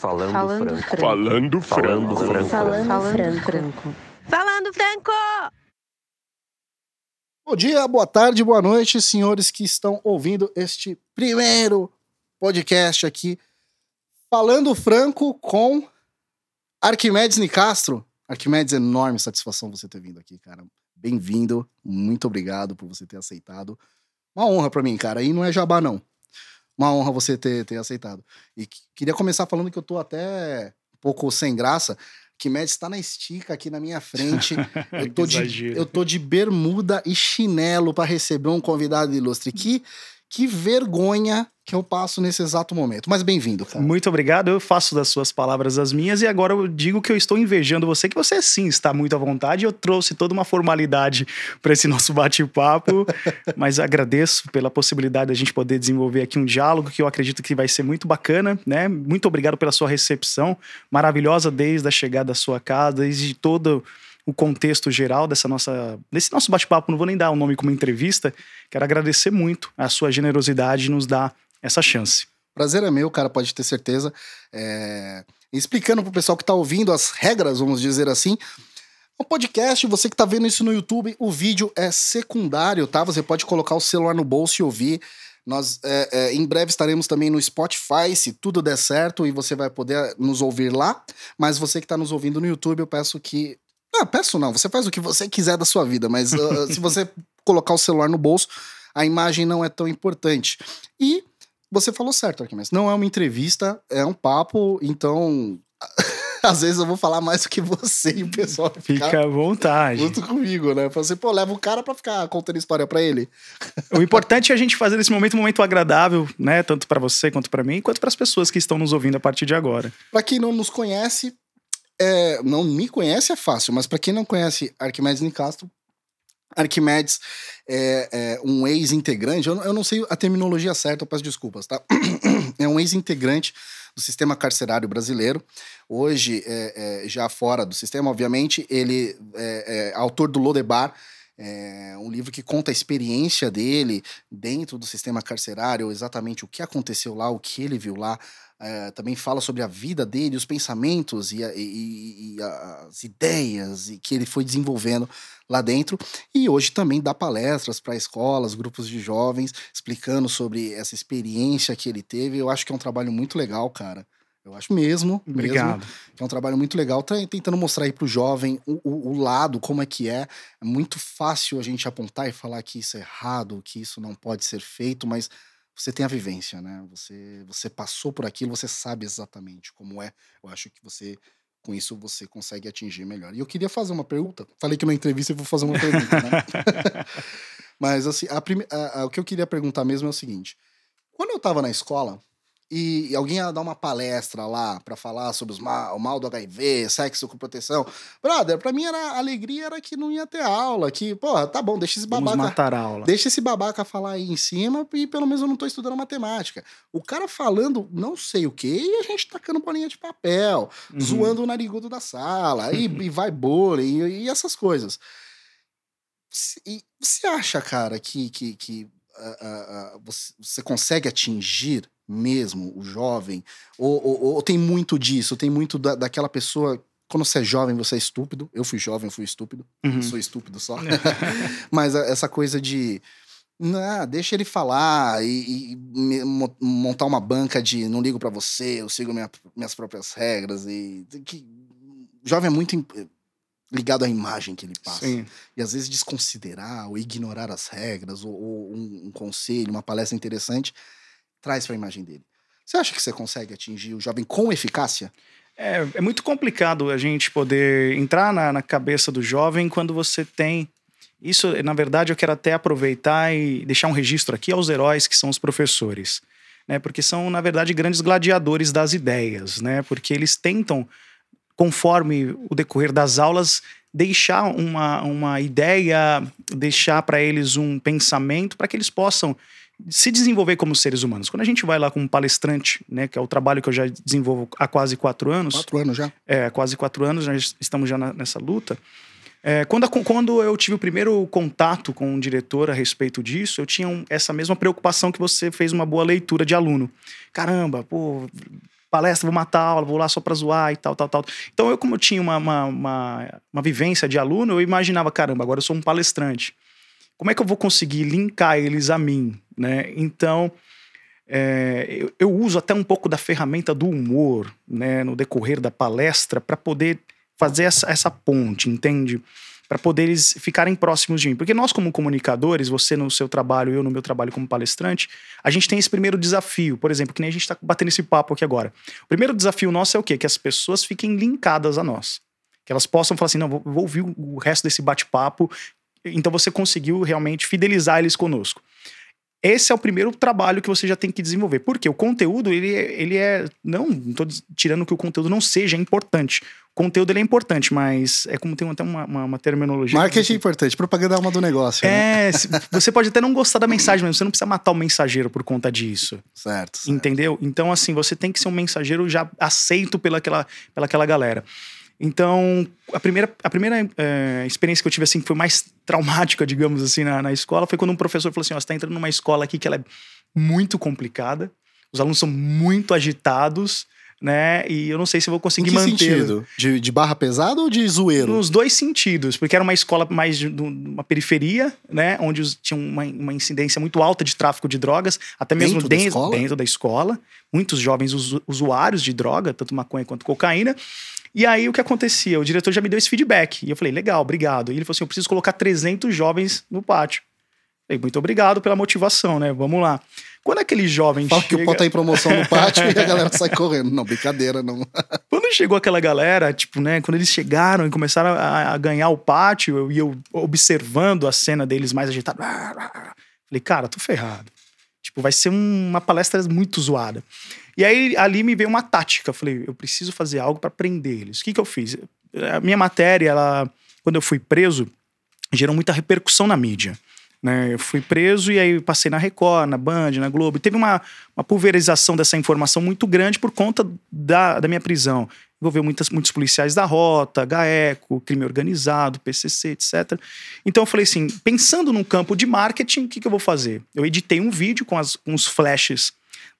Falando, Falando franco. franco. Falando franco. Falando franco. Falando franco. Falando franco. Bom dia, boa tarde, boa noite, senhores que estão ouvindo este primeiro podcast aqui. Falando franco com Arquimedes Nicastro. Arquimedes, enorme satisfação você ter vindo aqui, cara. Bem-vindo, muito obrigado por você ter aceitado. Uma honra para mim, cara. E não é jabá, não uma honra você ter, ter aceitado. E queria começar falando que eu tô até um pouco sem graça. Que Médici está na estica aqui na minha frente. Eu tô, de, eu tô de bermuda e chinelo para receber um convidado ilustre. Que, que vergonha que eu passo nesse exato momento. Mas bem-vindo, cara. Muito obrigado. Eu faço das suas palavras as minhas e agora eu digo que eu estou invejando você, que você sim está muito à vontade. Eu trouxe toda uma formalidade para esse nosso bate-papo, mas agradeço pela possibilidade de a gente poder desenvolver aqui um diálogo que eu acredito que vai ser muito bacana, né? Muito obrigado pela sua recepção maravilhosa desde a chegada da sua casa, desde todo o contexto geral dessa nossa, desse nosso bate-papo. Não vou nem dar o um nome como entrevista. Quero agradecer muito a sua generosidade de nos dar essa chance. Prazer é meu, cara, pode ter certeza. É... Explicando pro pessoal que tá ouvindo as regras, vamos dizer assim. O podcast, você que tá vendo isso no YouTube, o vídeo é secundário, tá? Você pode colocar o celular no bolso e ouvir. Nós é, é, em breve estaremos também no Spotify, se tudo der certo, e você vai poder nos ouvir lá. Mas você que está nos ouvindo no YouTube, eu peço que. Ah, peço não, você faz o que você quiser da sua vida, mas uh, se você colocar o celular no bolso, a imagem não é tão importante. E você falou certo, Arquimedes. Não é uma entrevista, é um papo, então. Às vezes eu vou falar mais do que você e o pessoal fica à vontade. Junto comigo, né? Você, pô, leva o cara pra ficar contando história pra ele. O importante é a gente fazer desse momento um momento agradável, né? Tanto para você quanto para mim, quanto para as pessoas que estão nos ouvindo a partir de agora. Para quem não nos conhece, é, não me conhece é fácil, mas para quem não conhece Arquimedes Nicastro, Arquimedes é, é um ex-integrante, eu, eu, não sei a terminologia certa, eu peço desculpas, tá? É um ex-integrante do sistema carcerário brasileiro. Hoje, é, é, já fora do sistema, obviamente, ele é, é autor do Lodebar, é um livro que conta a experiência dele dentro do sistema carcerário, exatamente o que aconteceu lá, o que ele viu lá, é, também fala sobre a vida dele, os pensamentos e, a, e, e, as ideias que ele foi desenvolvendo lá dentro. E hoje também dá palestras para escolas, grupos de jovens, explicando sobre essa experiência que ele teve. Eu acho que é um trabalho muito legal, cara. Eu acho mesmo. Obrigado. Mesmo, que é um trabalho muito legal. Tá tentando mostrar aí jovem o, o, o, lado, como é que é. É muito fácil a gente apontar e falar que isso é errado, que isso não pode ser feito, mas você tem a vivência, né? Você, você passou por aquilo, você sabe exatamente como é. Eu acho que você, com isso, você consegue atingir melhor. E eu queria fazer uma pergunta. Falei que na entrevista eu vou fazer uma pergunta, né? Mas, assim, a. A, a, o que eu queria perguntar mesmo é o seguinte. Quando eu estava na escola, e alguém ia dar uma palestra lá para falar sobre os mal, o mal do HIV, sexo com proteção. Brother, pra mim era a alegria era que não ia ter aula, que, pô, tá bom, deixa esse babaca. Vamos matar a aula. Deixa esse babaca falar aí em cima e pelo menos eu não tô estudando matemática. O cara falando não sei o que e a gente tacando bolinha de papel, uhum. zoando o narigudo da sala, e, e vai bullying e, e essas coisas. E você acha, cara, que, que, que uh, uh, você, você consegue atingir mesmo, o jovem? Ou, ou, ou tem muito disso? Tem muito da, daquela pessoa. Quando você é jovem, você é estúpido. Eu fui jovem, fui estúpido. Uhum. Sou estúpido só. Mas essa coisa de. Não, deixa ele falar e, e, montar uma banca de não ligo para você, eu sigo minha, minhas próprias regras e que jovem é muito ligado à imagem que ele passa. Sim. E às vezes desconsiderar ou ignorar as regras ou, ou um, um, conselho, uma palestra interessante traz para a imagem dele. Você acha que você consegue atingir o jovem com eficácia? É, é muito complicado a gente poder entrar na, na cabeça do jovem quando você tem. Isso, na verdade, eu quero até aproveitar e deixar um registro aqui aos heróis que são os professores. Né? Porque são, na verdade, grandes gladiadores das ideias, né? Porque eles tentam, conforme o decorrer das aulas, deixar uma, uma ideia, deixar para eles um pensamento para que eles possam se desenvolver como seres humanos. Quando a gente vai lá com um palestrante, né, que é o trabalho que eu já desenvolvo há quase quatro anos. Quatro anos já? É, quase quatro anos, nós estamos já na, nessa luta. É, quando, a, quando eu tive o primeiro contato com um diretor a respeito disso, eu tinha um, essa mesma preocupação que você fez uma boa leitura de aluno. Caramba, pô, palestra, vou matar a aula, vou lá só pra zoar e tal, tal, tal. Então, eu, como eu tinha uma, uma, uma, uma vivência de aluno, eu imaginava, caramba, agora eu sou um palestrante. Como é que eu vou conseguir linkar eles a mim, né? Então, é, eu, eu, uso até um pouco da ferramenta do humor, né, no decorrer da palestra, para poder fazer essa, essa ponte, entende? Para poder eles ficarem próximos de mim. Porque nós, como comunicadores, você no seu trabalho, eu no meu trabalho como palestrante, a gente tem esse primeiro desafio. Por exemplo, que nem a gente está batendo esse papo aqui agora. O primeiro desafio nosso é o quê? Que as pessoas fiquem linkadas a nós. Que elas possam falar assim: não, vou, vou ouvir o resto desse bate-papo. Então você conseguiu realmente fidelizar eles conosco. Esse é o primeiro trabalho que você já tem que desenvolver. Porque o conteúdo, ele, é, ele é. Não estou tirando que o conteúdo não seja importante. O conteúdo ele é importante, mas é como tem até uma, uma, uma terminologia. Marketing é importante, propaganda é uma do negócio. Né? É, você pode até não gostar da mensagem, mas você não precisa matar o mensageiro por conta disso. Certo. certo. Entendeu? Então, assim, você tem que ser um mensageiro já aceito pelaquela, pelaquela galera. Então, a primeira, a primeira é, experiência que eu tive, assim, que foi mais traumática, digamos assim, na, na escola, foi quando um professor falou assim: ó, você tá entrando numa escola aqui que ela é muito complicada, os alunos são muito agitados, né? E eu não sei se eu vou conseguir manter. sentido? De, de, barra pesada ou de zoeiro? Nos dois sentidos, porque era uma escola mais de uma periferia, né? Onde tinha uma, uma incidência muito alta de tráfico de drogas, até mesmo dentro, dentro, da, dentro da escola. Muitos jovens usuários de droga, tanto maconha quanto cocaína. E aí o que acontecia? O diretor já me deu esse feedback. E eu falei, legal, obrigado. E ele falou assim: eu preciso colocar 300 jovens no pátio. Eu falei, muito obrigado pela motivação, né? Vamos lá. Quando aquele jovem Fala chega... que o pó tá em promoção no pátio e a galera sai correndo. Não, brincadeira, não. quando chegou aquela galera, tipo, né? Quando eles chegaram e começaram a, a ganhar o pátio, e eu, eu observando a cena deles mais agitada. Falei, cara, tô ferrado. Tipo, vai ser uma palestra muito zoada. E aí ali me veio uma tática. Falei, eu preciso fazer algo para prender eles. O que, que eu fiz? A minha matéria, ela, quando eu fui preso, gerou muita repercussão na mídia. Né? Eu fui preso e aí passei na Record, na Band, na Globo. E teve uma, uma pulverização dessa informação muito grande por conta da, da minha prisão. Envolveu muitas, muitos policiais da Rota, GAECO, crime organizado, PCC, etc. Então eu falei assim, pensando num campo de marketing, o que, que eu vou fazer? Eu editei um vídeo com, as, com os flashes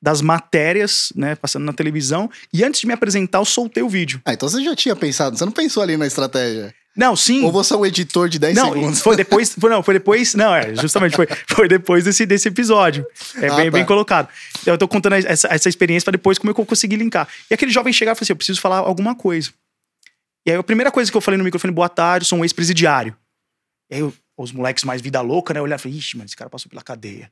das matérias, né, passando na televisão, e antes de me apresentar, eu soltei o vídeo. Ah, então você já tinha pensado, você não pensou ali na estratégia? Não, sim. Ou você é um editor de 10 não, segundos? Foi depois. Foi, não, foi depois. Não, é, justamente foi, foi depois desse, desse episódio. É ah, bem, tá. bem colocado. Eu tô contando essa, essa experiência para depois como eu consegui linkar. E aquele jovem chegava e falou assim: eu preciso falar alguma coisa. E aí a primeira coisa que eu falei no microfone, boa tarde, sou um ex-presidiário. E aí os moleques mais vida louca, né, olharam e falaram: ixi, mas esse cara passou pela cadeia.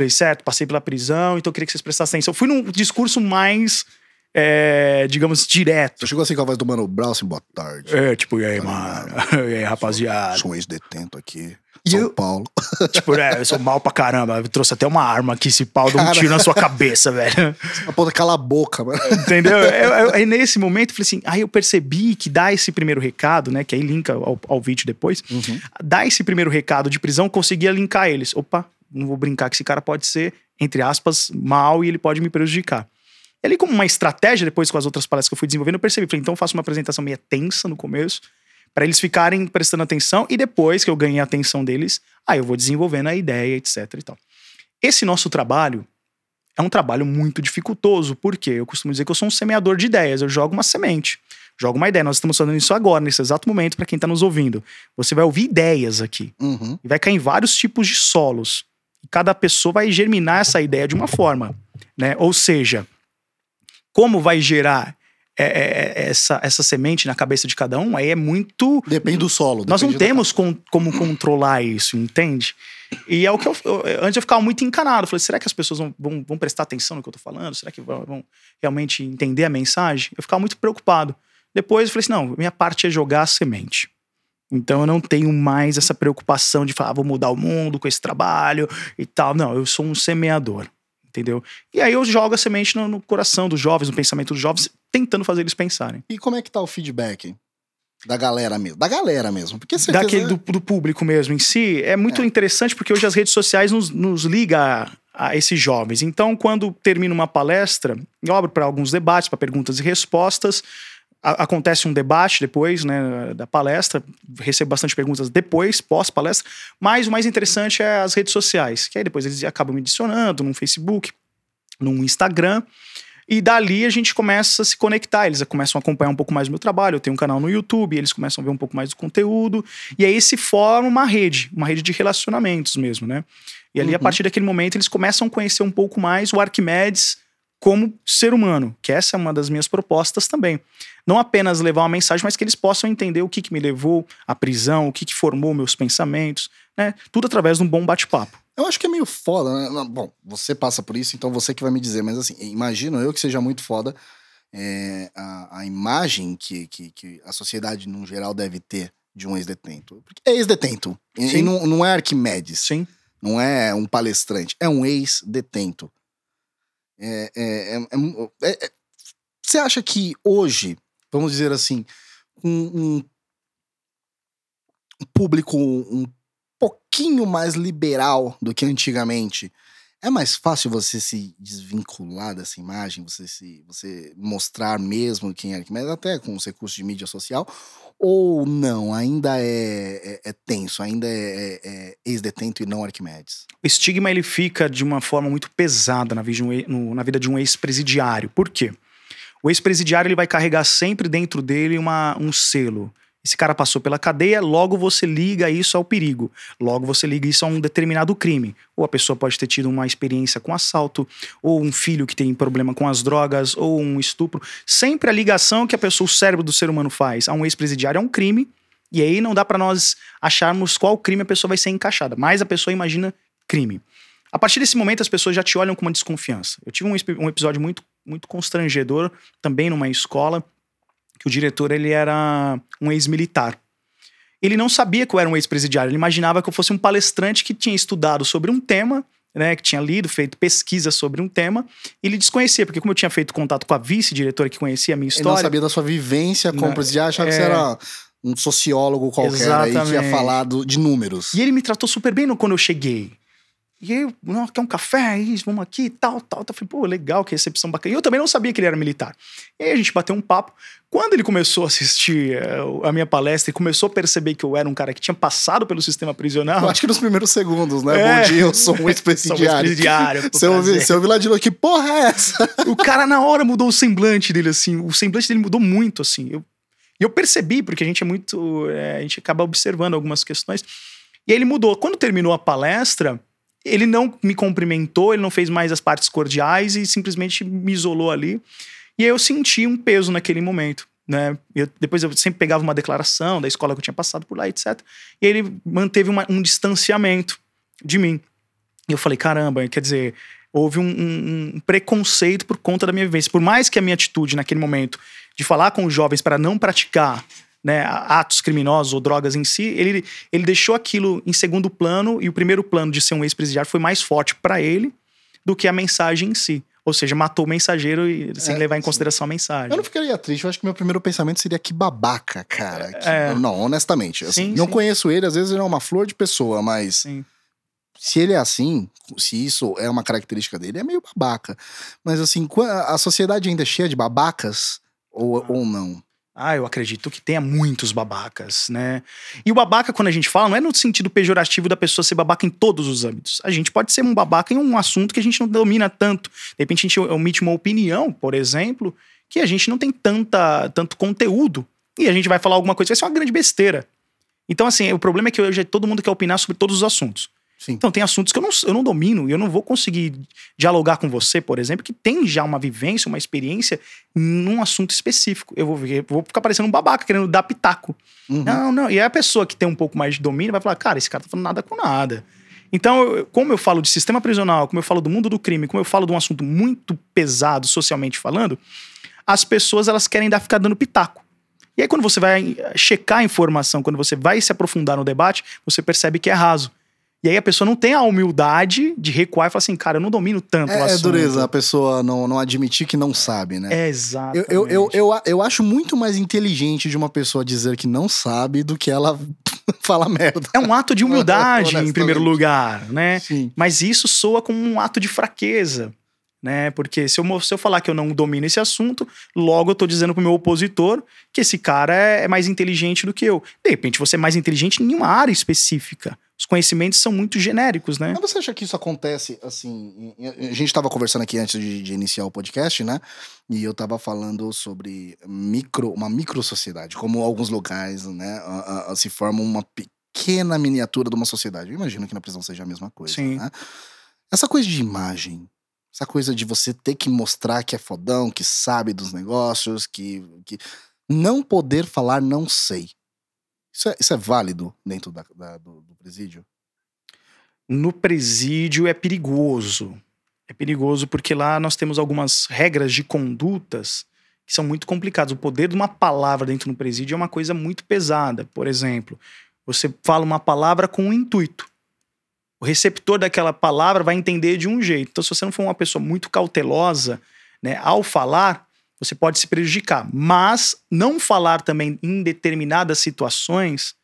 Falei, certo, passei pela prisão, então eu queria que vocês prestassem atenção. Fui num discurso mais é, digamos, direto. Você chegou assim com a voz do Mano Brown, assim, boa tarde. É, tipo, e aí, mano? E aí, rapaziada? Sou, sou ex-detento aqui. E São eu, Paulo. Tipo, é, eu sou mal pra caramba. Eu trouxe até uma arma aqui, esse pau, dá um tiro na sua cabeça, velho. A ponta cala a boca, mano. Entendeu? Aí nesse momento, eu falei assim, aí eu percebi que dá esse primeiro recado, né? Que aí linka ao, ao vídeo depois. Uhum. Dá esse primeiro recado de prisão, conseguia linkar eles. Opa, não vou brincar que esse cara pode ser, entre aspas, mal e ele pode me prejudicar. E ali, como uma estratégia, depois com as outras palestras que eu fui desenvolvendo, eu percebi. Falei, então eu faço uma apresentação meio tensa no começo, para eles ficarem prestando atenção, e depois que eu ganhei a atenção deles, aí eu vou desenvolvendo a ideia, etc e tal. Esse nosso trabalho é um trabalho muito dificultoso, porque eu costumo dizer que eu sou um semeador de ideias, eu jogo uma semente, jogo uma ideia. Nós estamos fazendo isso agora, nesse exato momento, para quem está nos ouvindo. Você vai ouvir ideias aqui, uhum. e vai cair em vários tipos de solos. Cada pessoa vai germinar essa ideia de uma forma, né? Ou seja, como vai gerar é, é, é, essa, essa semente na cabeça de cada um, aí é muito. Depende do solo. Nós não temos com, como controlar isso, entende? E é o que eu, eu. Antes eu ficava muito encanado. Falei, será que as pessoas vão, vão, vão prestar atenção no que eu tô falando? Será que vão, vão, realmente entender a mensagem? Eu ficava muito preocupado. Depois eu falei assim: não, minha parte é jogar a semente. Então eu não tenho mais essa preocupação de falar, ah, vou mudar o mundo com esse trabalho e tal. Não, eu sou um semeador entendeu? E aí eu jogo a semente no, no, coração dos jovens, no pensamento dos jovens, tentando fazer eles pensarem. E como é que tá o feedback? Da galera mesmo. Da galera mesmo. Porque certeza... Daquele do, do, público mesmo em si. É muito é. interessante porque hoje as redes sociais nos, nos ligam a, a, esses jovens. Então, quando termina uma palestra, eu abro para alguns debates, para perguntas e respostas. A, acontece um debate depois né, da palestra, recebo bastante perguntas depois, pós-palestra, mas o mais interessante é as redes sociais, que aí depois eles acabam me adicionando no Facebook, no Instagram, E dali a gente começa a se conectar, eles começam a acompanhar um pouco mais o meu trabalho. Eu tenho um canal no YouTube, eles começam a ver um pouco mais do conteúdo. E aí se forma uma rede, uma rede de relacionamentos mesmo, né? E ali, uhum. a partir daquele momento, eles começam a conhecer um pouco mais o Arquimedes como ser humano, que essa é uma das minhas propostas também. Não apenas levar uma mensagem, mas que eles possam entender o que, que me levou à prisão, o que, que formou meus pensamentos, né? Tudo através de um bom bate-papo. Eu acho que é meio foda, né? Bom, você passa por isso, então você que vai me dizer, mas assim, imagino eu que seja muito foda é, a, a imagem que, que, que a sociedade, no geral, deve ter de um ex-detento. Porque é ex-detento. E, não, não é Arquimedes. Sim. Não é um palestrante. É um ex-detento. É, é, é, é, você acha que hoje, vamos dizer assim, um, um público um pouquinho mais liberal do que antigamente, é mais fácil você se desvincular dessa imagem, você se você mostrar mesmo quem é Arquimedes, até com os recursos de mídia social, ou não, ainda é, é, é tenso, ainda é, é, é ex-detento e não Arquimedes? O estigma ele fica de uma forma muito pesada na vida de um, na vida de um ex-presidiário. Por quê? O ex-presidiário ele vai carregar sempre dentro dele uma, um selo esse cara passou pela cadeia, logo você liga isso ao perigo. Logo você liga isso a um determinado crime. Ou a pessoa pode ter tido uma experiência com assalto, ou um filho que tem problema com as drogas, ou um estupro. Sempre a ligação que a pessoa, o cérebro do ser humano faz a um ex-presidiário é um crime. E aí não dá para nós acharmos qual crime a pessoa vai ser encaixada. Mas a pessoa imagina crime. A partir desse momento, as pessoas já te olham com uma desconfiança. Eu tive um, um episódio muito, muito constrangedor também numa escola que o diretor ele era um ex-militar. Ele não sabia que eu era um ex-presidiário, ele imaginava que eu fosse um palestrante que tinha estudado sobre um tema, né, que tinha lido, feito pesquisa sobre um tema, e ele desconhecia, porque como eu tinha feito contato com a vice-diretora que conhecia a minha história... Ele não sabia da sua vivência como presidiário, achava é... que você era um sociólogo qualquer Exatamente. aí que ia falar do, de números. E ele me tratou super bem quando eu cheguei. E aí, não, quer um café? Aí, vamos aqui, tal, tal, tal. Eu falei, pô, legal, que recepção bacana. E eu também não sabia que ele era militar. E aí a gente bateu um papo. Quando ele começou a assistir uh, a minha palestra e começou a perceber que eu era um cara que tinha passado pelo sistema prisional. Eu acho que nos primeiros segundos, né? É. Bom dia, eu sou um ex-presidiário. ex você, ouviu, você ouviu lá de novo, que porra é essa? O cara na hora mudou o semblante dele, assim. O semblante dele mudou muito, assim. Eu, e eu percebi, porque a gente é muito. É, a gente acaba observando algumas questões. E aí ele mudou. Quando terminou a palestra ele não me cumprimentou, ele não fez mais as partes cordiais e simplesmente me isolou ali. E aí eu senti um peso naquele momento. Né? Eu, depois eu sempre pegava uma declaração da escola que eu tinha passado por lá, etc. E ele manteve uma, um distanciamento de mim. E eu falei, caramba, quer dizer, houve um, um, um, preconceito por conta da minha vivência. Por mais que a minha atitude naquele momento de falar com os jovens para não praticar né, atos criminosos ou drogas em si, ele, ele deixou aquilo em segundo plano e o primeiro plano de ser um ex-presidiário foi mais forte para ele do que a mensagem em si. Ou seja, matou o mensageiro e, sem é, levar em consideração sim. a mensagem. Eu não ficaria triste, eu acho que meu primeiro pensamento seria que babaca, cara. Que, é. Não, honestamente. Assim, sim, não sim. conheço ele, às vezes ele é uma flor de pessoa, mas. Se ele é assim, se isso é uma característica dele, é meio babaca. Mas assim, a sociedade ainda é cheia de babacas ou, ah. ou não? Ah, eu acredito que tenha muitos babacas, né? E o babaca, quando a gente fala, não é no sentido pejorativo da pessoa ser babaca em todos os âmbitos. A gente pode ser um babaca em um assunto que a gente não domina tanto. De repente a gente omite uma opinião, por exemplo, que a gente não tem tanta, tanto conteúdo. E a gente vai falar alguma coisa vai ser uma grande besteira. Então, assim, o problema é que hoje todo mundo quer opinar sobre todos os assuntos. Sim. Então, tem assuntos que eu não, eu não domino e eu não vou conseguir dialogar com você, por exemplo, que tem já uma vivência, uma experiência num assunto específico. Eu vou, eu vou ficar parecendo um babaca querendo dar pitaco. Uhum. Não, não. E aí a pessoa que tem um pouco mais de domínio vai falar: cara, esse cara tá falando nada com nada. Então, eu, como eu falo de sistema prisional, como eu falo do mundo do crime, como eu falo de um assunto muito pesado socialmente falando, as pessoas elas querem dar ficar dando pitaco. E aí, quando você vai checar a informação, quando você vai se aprofundar no debate, você percebe que é raso. E aí a pessoa não tem a humildade de recuar e falar assim, cara, eu não domino tanto é, o assunto. É dureza a pessoa não, não admitir que não sabe, né? É, exato. Eu, eu, eu, eu, eu acho muito mais inteligente de uma pessoa dizer que não sabe do que ela falar merda. É um ato de humildade, em primeiro lugar, né? Sim. Mas isso soa como um ato de fraqueza. Né? Porque se eu, se eu falar que eu não domino esse assunto, logo eu tô dizendo pro meu opositor que esse cara é, é mais inteligente do que eu. De repente, você é mais inteligente em uma área específica os conhecimentos são muito genéricos, né? Mas você acha que isso acontece assim? A gente estava conversando aqui antes de, de, iniciar o podcast, né? E eu estava falando sobre micro, uma micro sociedade, como alguns locais, né, a, a, se formam uma pequena miniatura de uma sociedade. Eu imagino que na prisão seja a mesma coisa. Sim. Né? Essa coisa de imagem, essa coisa de você ter que mostrar que é fodão, que sabe dos negócios, que, que não poder falar não sei. Isso é, isso é válido dentro da, da, do, do presídio? No presídio é perigoso. É perigoso porque lá nós temos algumas regras de condutas que são muito complicadas. O poder de uma palavra dentro do presídio é uma coisa muito pesada. Por exemplo, você fala uma palavra com um intuito. O receptor daquela palavra vai entender de um jeito. Então, se você não for uma pessoa muito cautelosa, né, ao falar, você pode se prejudicar. Mas não falar também em determinadas situações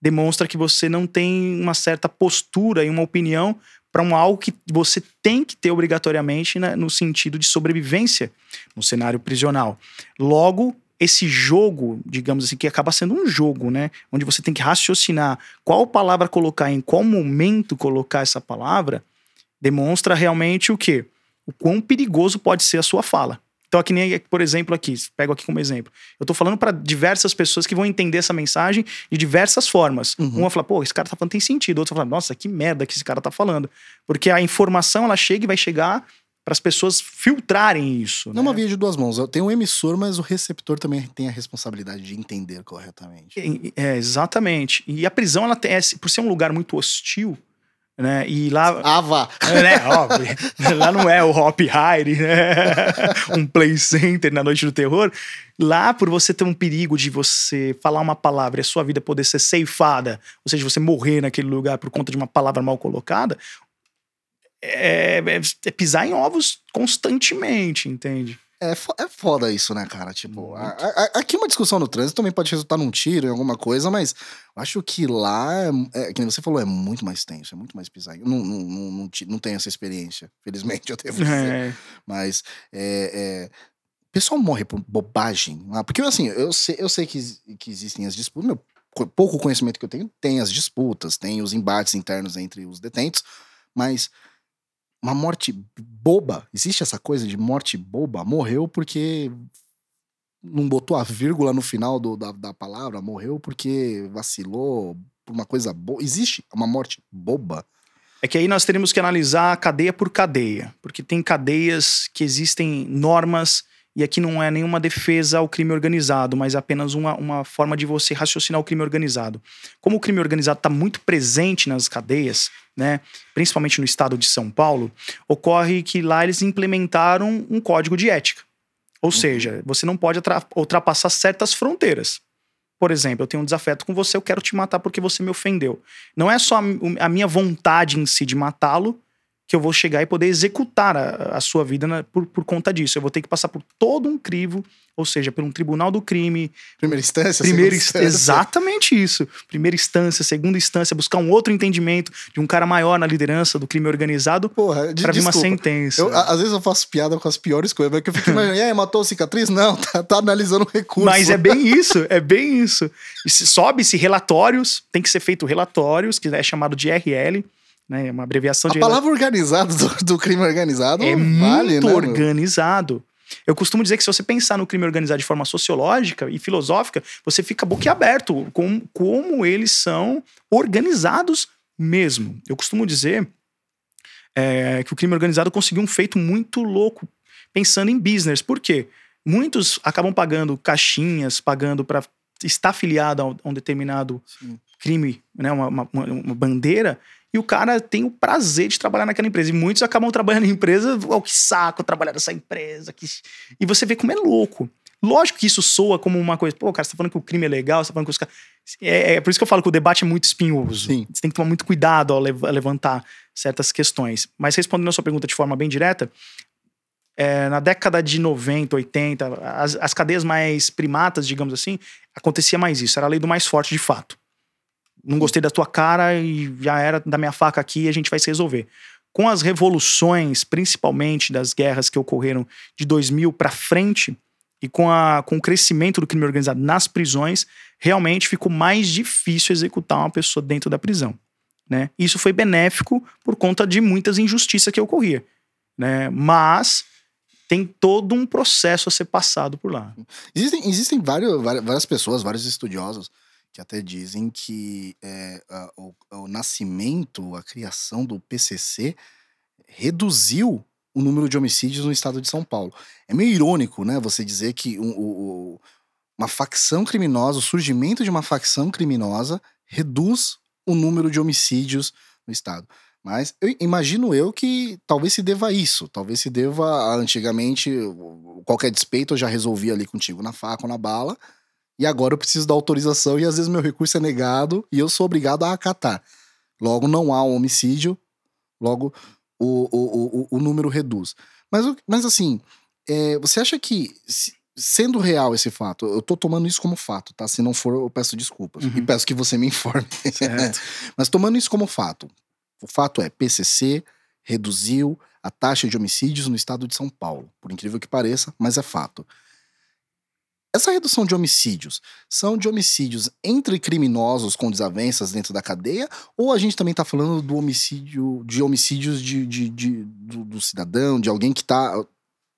demonstra que você não tem uma certa postura e uma opinião para um algo que você tem que ter obrigatoriamente né, no sentido de sobrevivência no cenário prisional. Logo, esse jogo, digamos assim, que acaba sendo um jogo, né? Onde você tem que raciocinar qual palavra colocar, em qual momento colocar essa palavra, demonstra realmente o quê? O quão perigoso pode ser a sua fala. Então, aqui nem, por exemplo, aqui, pego aqui como exemplo. Eu estou falando para diversas pessoas que vão entender essa mensagem de diversas formas. Uhum. Uma fala, pô, esse cara tá falando tem sentido. Outro fala, nossa, que merda que esse cara tá falando. Porque a informação, ela chega e vai chegar para as pessoas filtrarem isso. Não é né? uma via de duas mãos. Tem o emissor, mas o receptor também tem a responsabilidade de entender corretamente. É, é exatamente. E a prisão, ela tem, por ser um lugar muito hostil, né? E lá. Ah, vá! Né? Óbvio. lá não é o Hop Hire, né? um play center na noite do terror. Lá, por você ter um perigo de você falar uma palavra e a sua vida poder ser ceifada, ou seja, você morrer naquele lugar por conta de uma palavra mal colocada, é, é, é pisar em ovos constantemente, entende? É, é foda isso, né, cara? Tipo, a, a, aqui uma discussão no trânsito também pode resultar num tiro, em alguma coisa, mas eu acho que lá, é, é, que você falou, é muito mais tenso, é muito mais pisar. Não, não, não, não, não tenho essa experiência, felizmente eu devo dizer. É. Mas, é, é, o pessoal morre por bobagem. Porque, assim, eu sei, eu sei que, que existem as disputas, meu pouco conhecimento que eu tenho, tem as disputas, tem os embates internos entre os detentos, mas uma morte boba. Existe essa coisa de morte boba? Morreu porque não botou a vírgula no final do, da, da palavra, morreu porque vacilou por uma coisa boa. Existe uma morte boba? É que aí nós teremos que analisar cadeia por cadeia, porque tem cadeias que existem normas e aqui não é nenhuma defesa ao crime organizado, mas apenas uma, uma forma de você raciocinar o crime organizado. Como o crime organizado está muito presente nas cadeias, né, principalmente no estado de São Paulo, ocorre que lá eles implementaram um código de ética. Ou uhum. seja, você não pode ultrapassar certas fronteiras. Por exemplo, eu tenho um desafeto com você, eu quero te matar porque você me ofendeu. Não é só a minha vontade em si de matá-lo, que eu vou chegar e poder executar a, a sua vida na, por, por conta disso. Eu vou ter que passar por todo um crivo, ou seja, por um tribunal do crime. Primeira instância, primeira instância. Exatamente isso. Primeira instância, segunda instância, buscar um outro entendimento de um cara maior na liderança do crime organizado Porra, de, pra vir uma sentença. Eu, às vezes eu faço piada com as piores coisas, porque eu fico imaginando, e aí, matou a cicatriz? Não, tá, tá analisando o recurso. Mas é bem isso, é bem isso. Sobe-se relatórios, tem que ser feito relatórios, que é chamado de RL, né? Uma abreviação a de. A palavra organizado do, do, crime organizado é vale, muito né, organizado. Eu costumo dizer que se você pensar no crime organizado de forma sociológica e filosófica, você fica boquiaberto com como eles são organizados mesmo. Eu costumo dizer é, que o crime organizado conseguiu um feito muito louco pensando em business. Por quê? Muitos acabam pagando caixinhas, pagando para estar afiliado a um determinado Sim. crime, né, uma, uma, uma bandeira, e o cara tem o prazer de trabalhar naquela empresa. E muitos acabam trabalhando em empresa, oh, que saco trabalhar nessa empresa. Que... E você vê como é louco. Lógico que isso soa como uma coisa, pô, cara, você tá falando que o crime é legal, você tá falando que os caras. É, é, por isso que eu falo que o debate é muito espinhoso. Sim. Você tem que tomar muito cuidado ao levantar certas questões. Mas respondendo a sua pergunta de forma bem direta, é, na década de 90, 80, as, as cadeias mais primatas, digamos assim, acontecia mais isso. Era a lei do mais forte de fato não gostei da tua cara e já era da minha faca aqui e a gente vai se resolver. Com as revoluções, principalmente das guerras que ocorreram de 2000 para frente, e com, a, com o crescimento do crime organizado nas prisões, realmente ficou mais difícil executar uma pessoa dentro da prisão. Né? Isso foi benéfico por conta de muitas injustiças que ocorria. Né? Mas tem todo um processo a ser passado por lá. Existem, existem vários, várias pessoas, vários estudiosos, que até dizem que é, a, o, o, nascimento, a criação do PCC reduziu o número de homicídios no estado de São Paulo. É meio irônico, né, você dizer que um, um, uma facção criminosa, o surgimento de uma facção criminosa reduz o número de homicídios no estado. Mas eu imagino eu que talvez se deva a isso. Talvez se deva a, antigamente, qualquer despeito eu já resolvia ali contigo na faca ou na bala. E agora eu preciso da autorização e às vezes meu recurso é negado e eu sou obrigado a acatar. Logo, não há um homicídio, logo o, o, o, o número reduz. Mas, mas assim, é, você acha que, se, sendo real esse fato, eu tô tomando isso como fato, tá? Se não for, eu peço desculpas. Uhum. E peço que você me informe. mas tomando isso como fato, o fato é, PCC reduziu a taxa de homicídios no estado de São Paulo. Por incrível que pareça, mas é fato. Essa redução de homicídios são de homicídios entre criminosos com desavenças dentro da cadeia, ou a gente também está falando do homicídio, de homicídios de, de, de do, do, cidadão, de alguém que está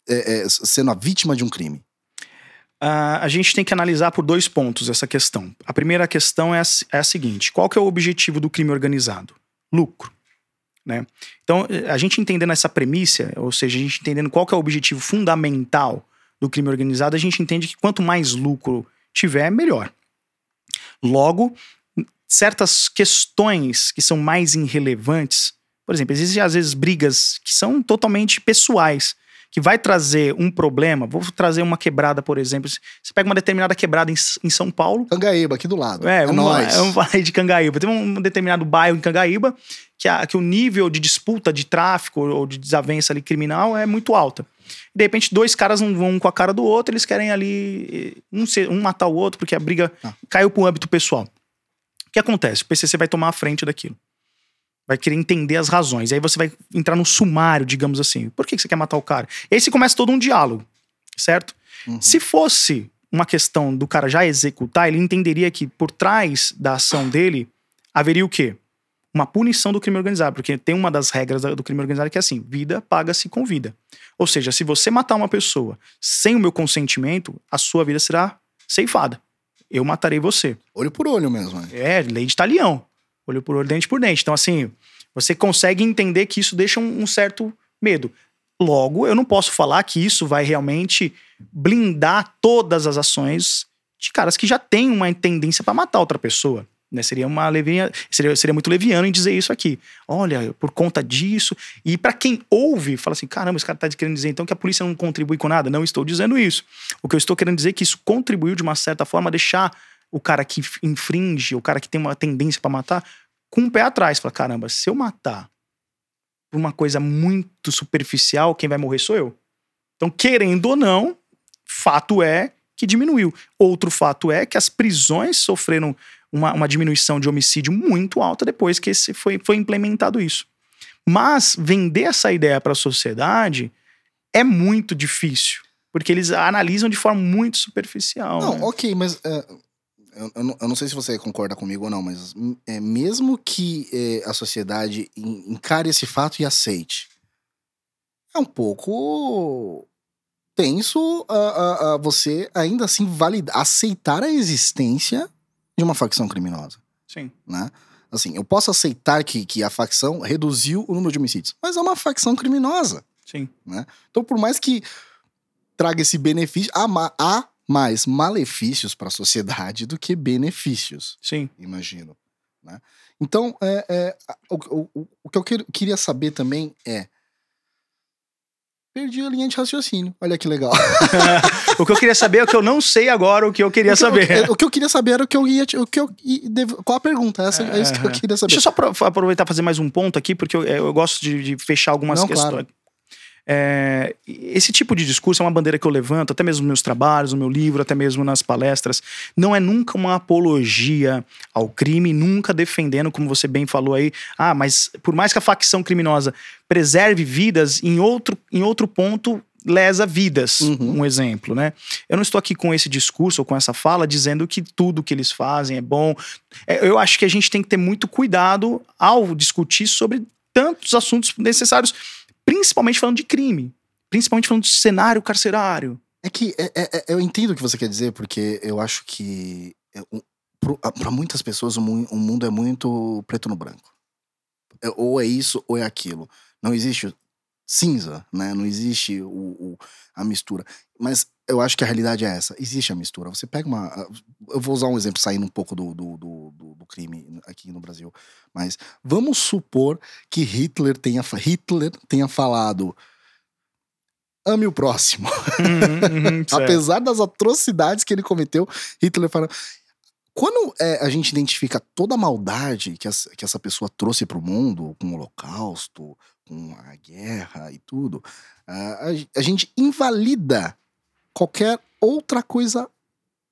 é, é, sendo a vítima de um crime? Uh, a gente tem que analisar por dois pontos essa questão. A primeira questão é a, é a seguinte: qual que é o objetivo do crime organizado? Lucro. Né? Então, a gente entendendo essa premissa, ou seja, a gente entendendo qual que é o objetivo fundamental do crime organizado, a gente entende que quanto mais lucro tiver, melhor. Logo, certas questões que são mais irrelevantes, por exemplo, existem às vezes brigas que são totalmente pessoais, que vai trazer um problema. Vou trazer uma quebrada, por exemplo. Você pega uma determinada quebrada em, em São Paulo. Cangaíba, aqui do lado. É, é um, nós. Vale de Cangaíba. Tem um determinado bairro em Cangaíba que, a, que o nível de disputa de tráfico ou de desavença ali criminal é muito alta. De repente, dois caras não vão com a cara do outro, eles querem ali um, um matar o outro porque a briga ah. caiu pro âmbito pessoal. O que acontece? O PCC vai tomar a frente daquilo. Vai querer entender as razões. Aí você vai entrar no sumário, digamos assim. Por que você quer matar o cara? Esse começa todo um diálogo, certo? Uhum. Se fosse uma questão do cara já executar, ele entenderia que por trás da ação dele haveria o quê? Uma punição do crime organizado, porque tem uma das regras do crime organizado que é assim: vida paga-se com vida. Ou seja, se você matar uma pessoa sem o meu consentimento, a sua vida será ceifada. Eu matarei você. Olho por olho mesmo. É, lei de talião. Olho por olho, dente por dente. Então, assim, você consegue entender que isso deixa um, um certo medo. Logo, eu não posso falar que isso vai realmente blindar todas as ações de caras que já têm uma tendência para matar outra pessoa. Né? Seria uma levinha, seria, seria muito leviano em dizer isso aqui. Olha, por conta disso. E para quem ouve, fala assim: caramba, esse cara tá querendo dizer então que a polícia não contribui com nada. Não estou dizendo isso. O que eu estou querendo dizer é que isso contribuiu de uma certa forma a deixar o cara que infringe, o cara que tem uma tendência para matar, com o um pé atrás. Fala: caramba, se eu matar por uma coisa muito superficial, quem vai morrer sou eu. Então, querendo ou não, fato é que diminuiu. Outro fato é que as prisões sofreram uma, uma diminuição de homicídio muito alta depois que esse foi, foi implementado isso. Mas vender essa ideia para a sociedade é muito difícil, porque eles analisam de forma muito superficial. Não, né? ok, mas uh, eu, eu, não, eu, não, sei se você concorda comigo ou não, mas é, mesmo que é, a sociedade encare esse fato e aceite, é um pouco tenso uh, uh, você ainda assim validar, aceitar a existência de uma facção criminosa. Sim. Né? Assim, eu posso aceitar que, que a facção reduziu o número de homicídios, mas é uma facção criminosa. Sim. Né? Então, por mais que traga esse benefício, há, há mais malefícios para a sociedade do que benefícios. Sim. Imagino. Né? Então, é, é, o, o, o que eu queria saber também é Perdi a linha de raciocínio. Olha que legal. o que eu queria saber é o que eu não sei agora, o que eu queria o que, saber. O, o, que eu queria saber era o que eu ia. O que eu, qual a pergunta? Essa, é, é isso que eu queria saber. Deixa eu só aproveitar e fazer mais um ponto aqui, porque eu, eu gosto de, de, fechar algumas não, questões. Claro. É, esse tipo de discurso é uma bandeira que eu levanto, até mesmo nos meus trabalhos, no meu livro, até mesmo nas palestras. Não é nunca uma apologia ao crime, nunca defendendo, como você bem falou aí, ah, mas por mais que a facção criminosa preserve vidas, em outro, em outro ponto lesa vidas, Uhum. um exemplo, né? Eu não estou aqui com esse discurso ou com essa fala dizendo que tudo que eles fazem é bom. É, Eu acho que a gente tem que ter muito cuidado ao discutir sobre tantos assuntos necessários, principalmente falando de crime, principalmente falando de cenário carcerário. É que é- é- é- eu entendo o que você quer dizer, porque eu acho que é pro- a- pra muitas pessoas o mu- o mundo é muito preto no branco. É- ou é isso ou é aquilo. Não existe cinza, né? Não existe o, o- a mistura. Mas eu acho que a realidade é essa. Existe a mistura. Você pega uma. Eu vou usar um exemplo saindo um pouco do, do, do, do- crime aqui no Brasil. Mas vamos supor que Hitler tenha, Hitler tenha falado. Ame o próximo. Uhum, uhum. Apesar das atrocidades que ele cometeu, Hitler fala. Quando é, a gente identifica toda a maldade que, as- que essa pessoa trouxe para o mundo, com o Holocausto, com a guerra e tudo, a, a- a gente invalida qualquer outra coisa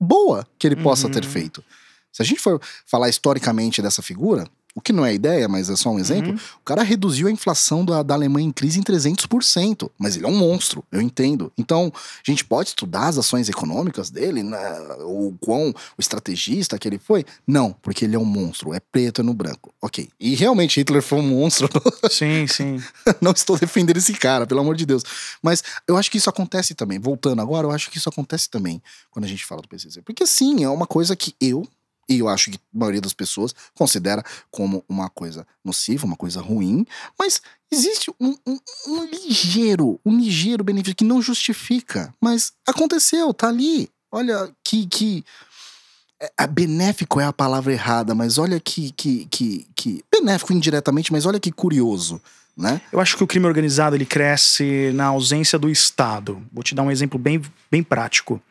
boa que ele possa ter Uhum. feito. Se a gente for falar historicamente dessa figura, o que não é ideia, mas é só um exemplo, Uhum. o cara reduziu a inflação da, da Alemanha em crise em 300%. Mas ele é um monstro, eu entendo. Então, a gente pode estudar as ações econômicas dele, né, o quão o estrategista que ele foi? Não, porque ele é um monstro, é preto, é no branco. Ok. E realmente Hitler foi um monstro. Sim, sim. Não estou defendendo esse cara, pelo amor de Deus. Mas eu acho que isso acontece também. Voltando agora, eu acho que isso acontece também quando a gente fala do PCC. Porque sim, é uma coisa que eu, e eu acho que a maioria das pessoas considera como uma coisa nociva, uma coisa ruim, mas existe um, um- um ligeiro, um ligeiro benefício que não justifica. Mas aconteceu, tá ali. Olha que. que é, a benéfico é a palavra errada, mas olha que, que, que, que. Benéfico indiretamente, mas olha que curioso, né? Eu acho que o crime organizado ele cresce na ausência do Estado. Vou te dar um exemplo bem, bem prático.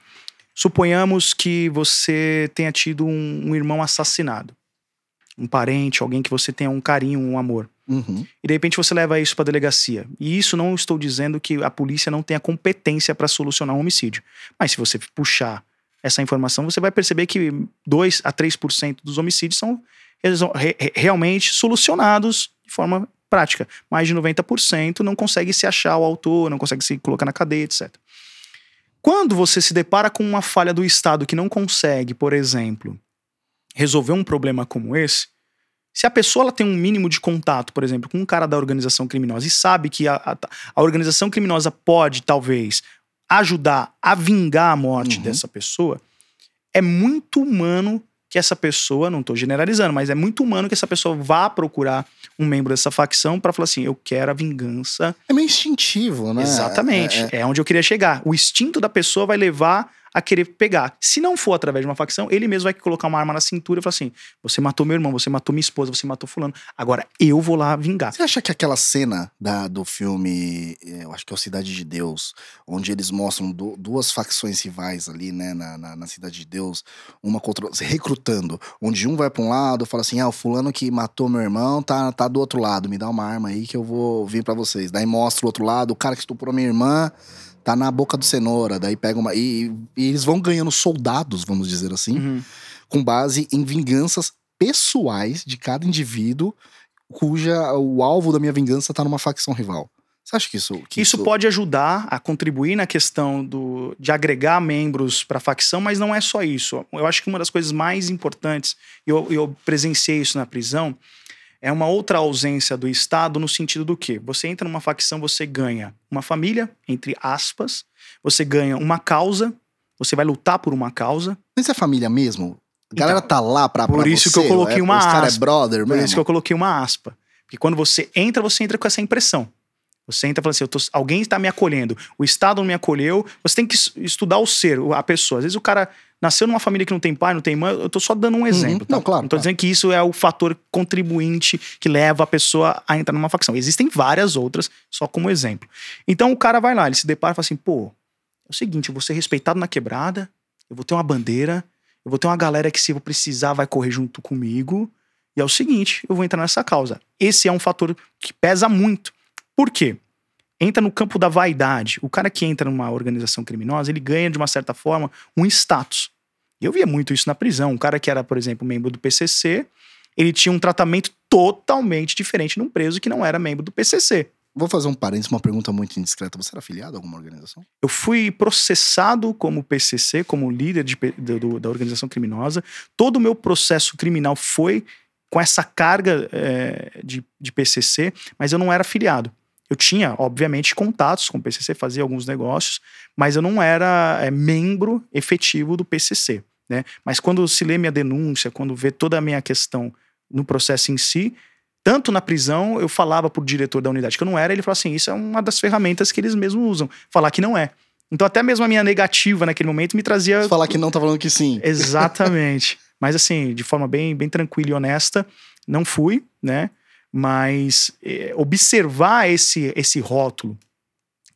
Suponhamos que você tenha tido um, um irmão assassinado, um parente, alguém que você tenha um carinho, um amor. Uhum. E de repente você leva isso para delegacia. E isso não estou dizendo que a polícia não tenha competência para solucionar um homicídio. Mas se você puxar essa informação, você vai perceber que 2 a 3% dos homicídios são re- realmente solucionados de forma prática. Mais de 90% não consegue se achar o autor, não consegue se colocar na cadeia, etc. Quando você se depara com uma falha do Estado que não consegue, por exemplo, resolver um problema como esse, se a pessoa ela tem um mínimo de contato, por exemplo, com um cara da organização criminosa e sabe que a, a, a organização criminosa pode, talvez, ajudar a vingar a morte Uhum. dessa pessoa, é muito humano que essa pessoa, não estou generalizando, mas é muito humano que essa pessoa vá procurar um membro dessa facção para falar assim: eu quero a vingança. É meio instintivo, né? Exatamente. É- é- É, onde eu queria chegar. O instinto da pessoa vai levar a querer pegar. Se não for através de uma facção, ele mesmo vai colocar uma arma na cintura e falar assim: você matou meu irmão, você matou minha esposa, você matou fulano. Agora eu vou lá vingar. Você acha que aquela cena da, do filme, eh, eu acho que é o Cidade de Deus, onde eles mostram du- duas facções rivais ali, né, na, na, na Cidade de Deus, uma contra recrutando, onde um vai pra um lado, fala assim: ah, o fulano que matou meu irmão tá, tá do outro lado, me dá uma arma aí que eu vou vir pra vocês. Daí mostra o outro lado, o cara que estuprou minha irmã tá na boca do cenoura, daí pega uma. E, e eles vão ganhando soldados, vamos dizer assim, Uhum. com base em vinganças pessoais de cada indivíduo cuja o alvo da minha vingança tá numa facção rival. Você acha que isso que Isso pode ajudar a contribuir na questão do, de agregar membros para a facção, mas não é só isso. Eu acho que uma das coisas mais importantes, e eu, eu presenciei isso na prisão, é uma outra ausência do Estado no sentido do que você entra numa facção, você ganha uma família, entre aspas, você ganha uma causa, você vai lutar por uma causa. Mas é família mesmo? A galera tá lá pra, por pra isso você, que eu coloquei é, uma é aspa. brother Por mesmo? isso que eu coloquei uma aspa. Porque quando você entra, você entra com essa impressão. Você entra falando assim, tô- alguém está me acolhendo, o Estado não me acolheu. Você tem que es- estudar o ser, a pessoa. Às vezes o cara nasceu numa família que não tem pai, não tem mãe. Eu tô só dando um exemplo. tá? Não, claro, Não tô claro. dizendo que isso é o fator contribuinte que leva a pessoa a entrar numa facção. Existem várias outras, só como exemplo. Então o cara vai lá, ele se depara e fala assim, pô, é o seguinte, eu vou ser respeitado na quebrada, eu vou ter uma bandeira, eu vou ter uma galera que se eu precisar vai correr junto comigo. E é o seguinte, eu vou entrar nessa causa. Esse é um fator que pesa muito. Por quê? Entra no campo da vaidade. O cara que entra numa organização criminosa, ele ganha, de uma certa forma, um status. E eu via muito isso na prisão. Um cara que era, por exemplo, membro do PCC, ele tinha um tratamento totalmente diferente de um preso que não era membro do PCC. Vou fazer um parênteses, uma pergunta muito indiscreta. Você era afiliado a alguma organização? Eu fui processado como PCC, como líder de, do, da organização criminosa. Todo o meu processo criminal foi com essa carga é, de, de PCC, mas eu não era afiliado. Eu tinha, obviamente, contatos com o PCC, fazia alguns negócios, mas eu não era é, membro efetivo do PCC. Né? Mas quando se lê minha denúncia, quando vê toda a minha questão no processo em si, tanto na prisão, eu falava pro diretor da unidade que eu não era, ele falou assim: isso é uma das ferramentas que eles mesmos usam, falar que não é. Então, até mesmo a minha negativa naquele momento me trazia. Se falar que não, tá falando que sim. Exatamente. Mas, assim, de forma bem, bem tranquila e honesta, não fui, né? Mas é, observar esse, esse rótulo,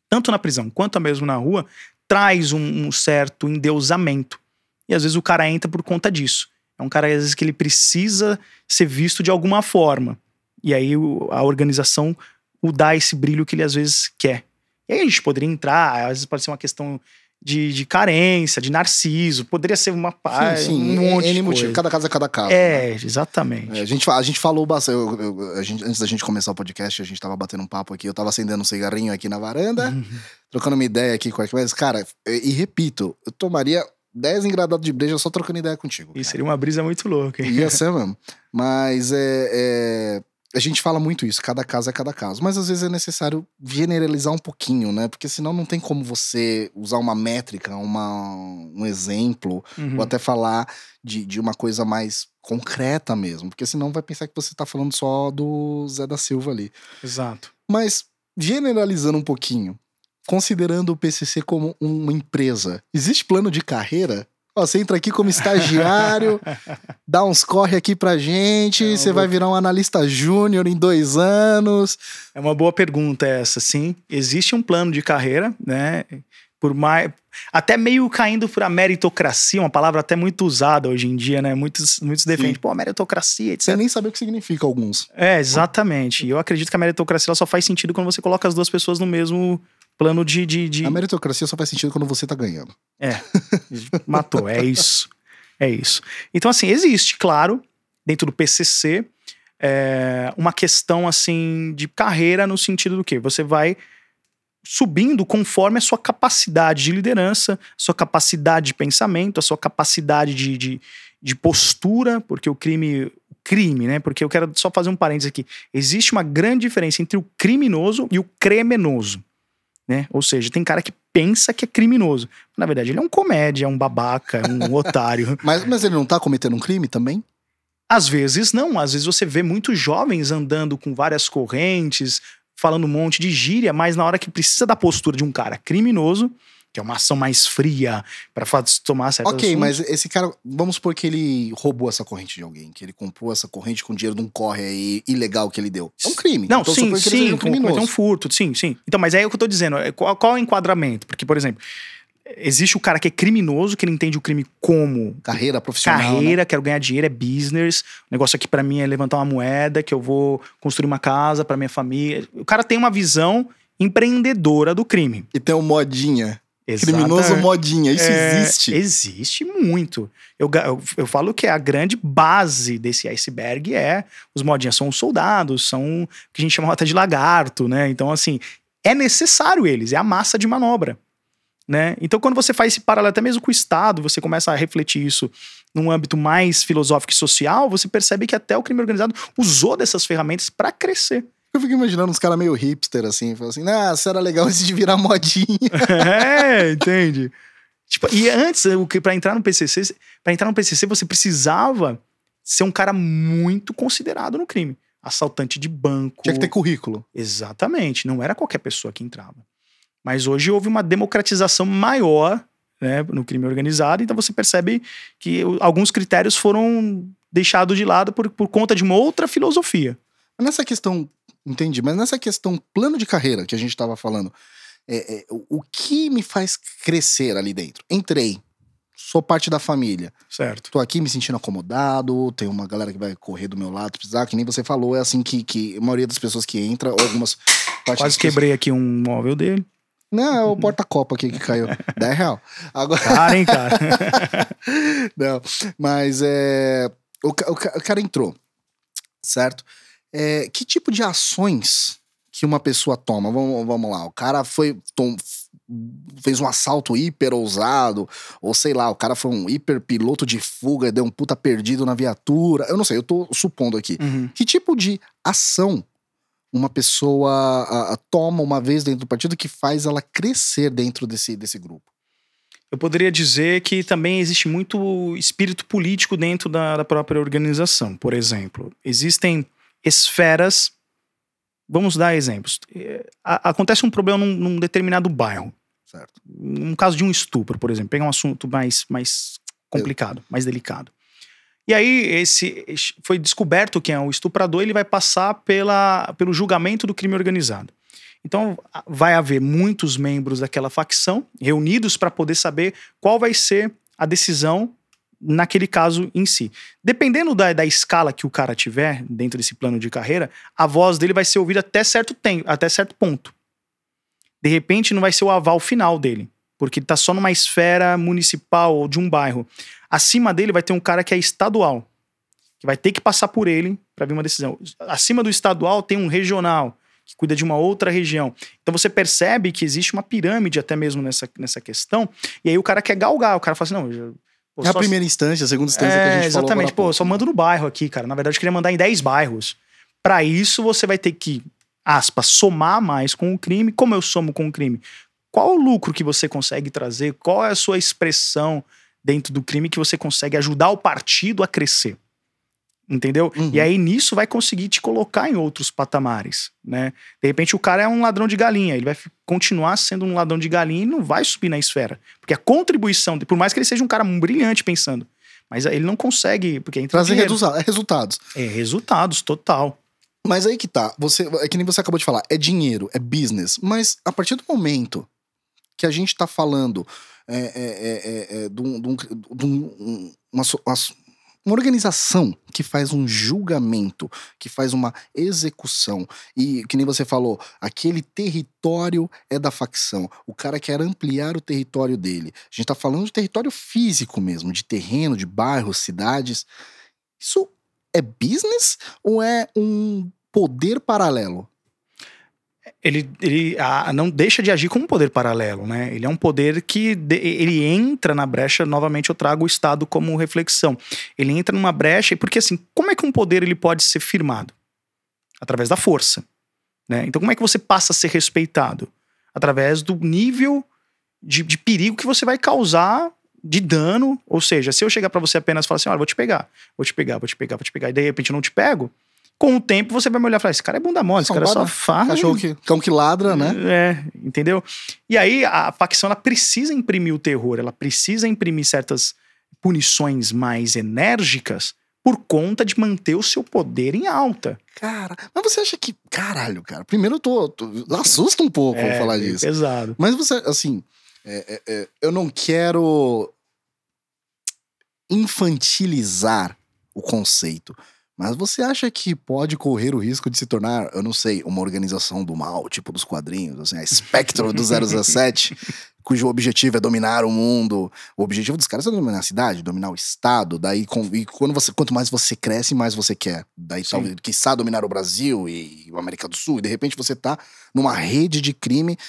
tanto na prisão quanto mesmo na rua, traz um, um certo endeusamento. E às vezes o cara entra por conta disso. É um cara, às vezes, que ele precisa ser visto de alguma forma. E aí a organização o dá esse brilho que ele às vezes quer. E aí a gente poderia entrar, às vezes pode ser uma questão de, de carência, de narciso, poderia ser uma paz, sim, sim. um monte N de motivo. Cada caso é cada caso. É, né? exatamente. É, a, gente, a gente falou bastante. Eu, eu, a gente, antes da gente começar o podcast, a gente tava batendo um papo aqui. Eu tava acendendo um cigarrinho aqui na varanda, uhum. trocando uma ideia aqui com a Mas, cara, e, e repito, eu tomaria 10 engradados de breja só trocando ideia contigo. Isso seria uma brisa muito louca. Hein? Ia ser mesmo. Mas é, é, a gente fala muito isso, cada caso é cada caso. Mas às vezes é necessário generalizar um pouquinho, né? Porque senão não tem como você usar uma métrica, uma, um exemplo, uhum. ou até falar de, de uma coisa mais concreta mesmo. Porque senão vai pensar que você tá falando só do Zé da Silva ali. Exato. Mas generalizando um pouquinho, considerando o PCC como uma empresa, existe plano de carreira? Ó, você entra aqui como estagiário, dá uns corre aqui pra gente, é você boa... vai virar um analista júnior em dois anos. É uma boa pergunta essa, sim. Existe um plano de carreira, né? Por mais. Até meio caindo pra meritocracia, uma palavra até muito usada hoje em dia, né? Muitos, muitos defendem, pô, meritocracia, etc. Você nem sabe o que significa alguns. É, exatamente. E eu acredito que a meritocracia só faz sentido quando você coloca as duas pessoas no mesmo plano de, de, de... A meritocracia só faz sentido quando você tá ganhando. É. Matou, é isso. É isso. Então, assim, existe, claro, dentro do PCC, é, uma questão, assim, de carreira no sentido do quê? Você vai subindo conforme a sua capacidade de liderança, sua capacidade de pensamento, a sua capacidade de, de, de postura, porque o crime crime, né? Porque eu quero só fazer um parênteses aqui. Existe uma grande diferença entre o criminoso e o criminoso né? Ou seja, tem cara que pensa que é criminoso. Na verdade, ele é um comédia, é um babaca, é um otário. Mas, mas ele não tá cometendo um crime também? Às vezes não. Às vezes você vê muitos jovens andando com várias correntes, falando um monte de gíria, mas na hora que precisa da postura de um cara criminoso, que é uma ação mais fria para tomar certas Ok, assuntos. mas esse cara, vamos supor que ele roubou essa corrente de alguém, que ele comprou essa corrente com dinheiro de um corre aí ilegal que ele deu. É um crime. Não, então, sim, sim, um é um furto, sim, sim. Então, mas é o que eu tô dizendo, é, qual, qual é o enquadramento? Porque, por exemplo, existe o cara que é criminoso, que ele entende o crime como carreira profissional, carreira, né? quero ganhar dinheiro, é business. O negócio aqui para mim é levantar uma moeda, que eu vou construir uma casa para minha família. O cara tem uma visão empreendedora do crime. E tem um modinha. Criminoso modinha, isso é, existe? Existe muito. Eu, eu, eu, falo que a grande base desse iceberg é os modinhas são os soldados, são o que a gente chama até de lagarto, né? Então, assim, é necessário eles, é a massa de manobra. Né? Então, quando você faz esse paralelo até mesmo com o Estado, você começa a refletir isso num âmbito mais filosófico e social, você percebe que até o crime organizado usou dessas ferramentas para crescer. Eu fico imaginando uns caras meio hipster, assim, falando assim, ah, isso era legal antes de virar modinha. é, entende? Tipo, e antes, para entrar no PCC, para entrar no PCC, você precisava ser um cara muito considerado no crime. Assaltante de banco. Tinha que ter currículo. Exatamente. Não era qualquer pessoa que entrava. Mas hoje houve uma democratização maior né, no crime organizado, então você percebe que alguns critérios foram deixados de lado por, por conta de uma outra filosofia. Nessa questão Entendi. Mas nessa questão plano de carreira que a gente estava falando, é, é, o que me faz crescer ali dentro? Entrei, sou parte da família. Certo. Tô aqui me sentindo acomodado, tem uma galera que vai correr do meu lado, precisar, que nem você falou, é assim que, que a maioria das pessoas que entra, algumas. Quase quebrei pessoas... aqui um móvel dele. Não, é o porta-copa aqui que caiu. 10 real. Agora... Cara, hein, cara? Não, mas é. O, o, o cara entrou, certo? É, que tipo de ações que uma pessoa toma? Vamos, vamos lá, o cara foi. Tom, fez um assalto hiper ousado, ou sei lá, o cara foi um hiper piloto de fuga deu um puta perdido na viatura. Eu não sei, eu tô supondo aqui. Uhum. Que tipo de ação uma pessoa a, a, toma uma vez dentro do partido que faz ela crescer dentro desse, desse grupo? Eu poderia dizer que também existe muito espírito político dentro da, da própria organização. Por exemplo, existem esferas. Vamos dar exemplos. É, acontece um problema num, num determinado bairro. Certo. Um caso de um estupro, por exemplo. Pegar um assunto mais, mais complicado, mais delicado. E aí, esse foi descoberto quem é o estuprador, ele vai passar pela, pelo julgamento do crime organizado. Então, vai haver muitos membros daquela facção reunidos para poder saber qual vai ser a decisão naquele caso em si. Dependendo da, da escala que o cara tiver dentro desse plano de carreira, a voz dele vai ser ouvida até certo tempo, até certo ponto. De repente, não vai ser o aval final dele, porque ele está só numa esfera municipal ou de um bairro. Acima dele vai ter um cara que é estadual, que vai ter que passar por ele para vir uma decisão. Acima do estadual tem um regional, que cuida de uma outra região. Então você percebe que existe uma pirâmide até mesmo nessa, nessa questão, e aí o cara quer galgar, o cara fala assim, não, eu, pô, é a primeira instância, a segunda instância é, que a gente Exatamente, pô, só mando no bairro aqui, cara. Na verdade, eu queria mandar em 10 bairros. Para isso, você vai ter que, aspas, somar mais com o crime. Como eu somo com o crime? Qual o lucro que você consegue trazer? Qual é a sua expressão dentro do crime que você consegue ajudar o partido a crescer? Entendeu? Uhum. E aí nisso vai conseguir te colocar em outros patamares, né? De repente o cara é um ladrão de galinha, ele vai continuar sendo um ladrão de galinha e não vai subir na esfera, porque a contribuição, por mais que ele seja um cara brilhante pensando, mas ele não consegue, porque entra trazer é resultados. É resultados total. Mas aí que tá, você, é que nem você acabou de falar, é dinheiro, é business, mas a partir do momento que a gente tá falando é, é, é, é, de, um, de, um, de um, uma, uma, organização que faz um julgamento, que faz uma execução, e que nem você falou, aquele território é da facção. O cara quer ampliar o território dele. A gente tá falando de território físico mesmo, de terreno, de bairros, cidades. Isso é business ou é um poder paralelo? Ele, ele a, não deixa de agir como um poder paralelo, né? Ele é um poder que de, ele entra na brecha, novamente eu trago o Estado como reflexão. Ele entra numa brecha, porque assim, como é que um poder ele pode ser firmado? Através da força. Né? Então, como é que você passa a ser respeitado? Através do nível de, de perigo que você vai causar de dano. Ou seja, se eu chegar para você apenas e falar assim: olha, vou te pegar, vou te pegar, vou te pegar, vou te pegar, e de repente eu não te pego, com o tempo você vai me olhar e falar: esse cara é bunda mole, esse cara só faz. Cachorro que, cão que ladra, né? É, entendeu? E aí a facção ela precisa imprimir o terror, ela precisa imprimir certas punições mais enérgicas por conta de manter o seu poder em alta. Cara, mas você acha que. Caralho, cara. Primeiro eu tô. tô assusta um pouco é, falar disso. Pesado. Mas você, assim. É, é, é, eu não quero infantilizar o conceito. Mas você acha que pode correr o risco de se tornar, eu não sei, uma organização do mal, tipo dos quadrinhos, assim, a Spectro do 017, cujo objetivo é dominar o mundo. O objetivo dos caras é dominar a cidade, dominar o estado. Daí, com, e quando você, quanto mais você cresce, mais você quer. Daí, talvez, quiçá dominar o Brasil e, e a América do Sul. E de repente você tá numa rede de crime.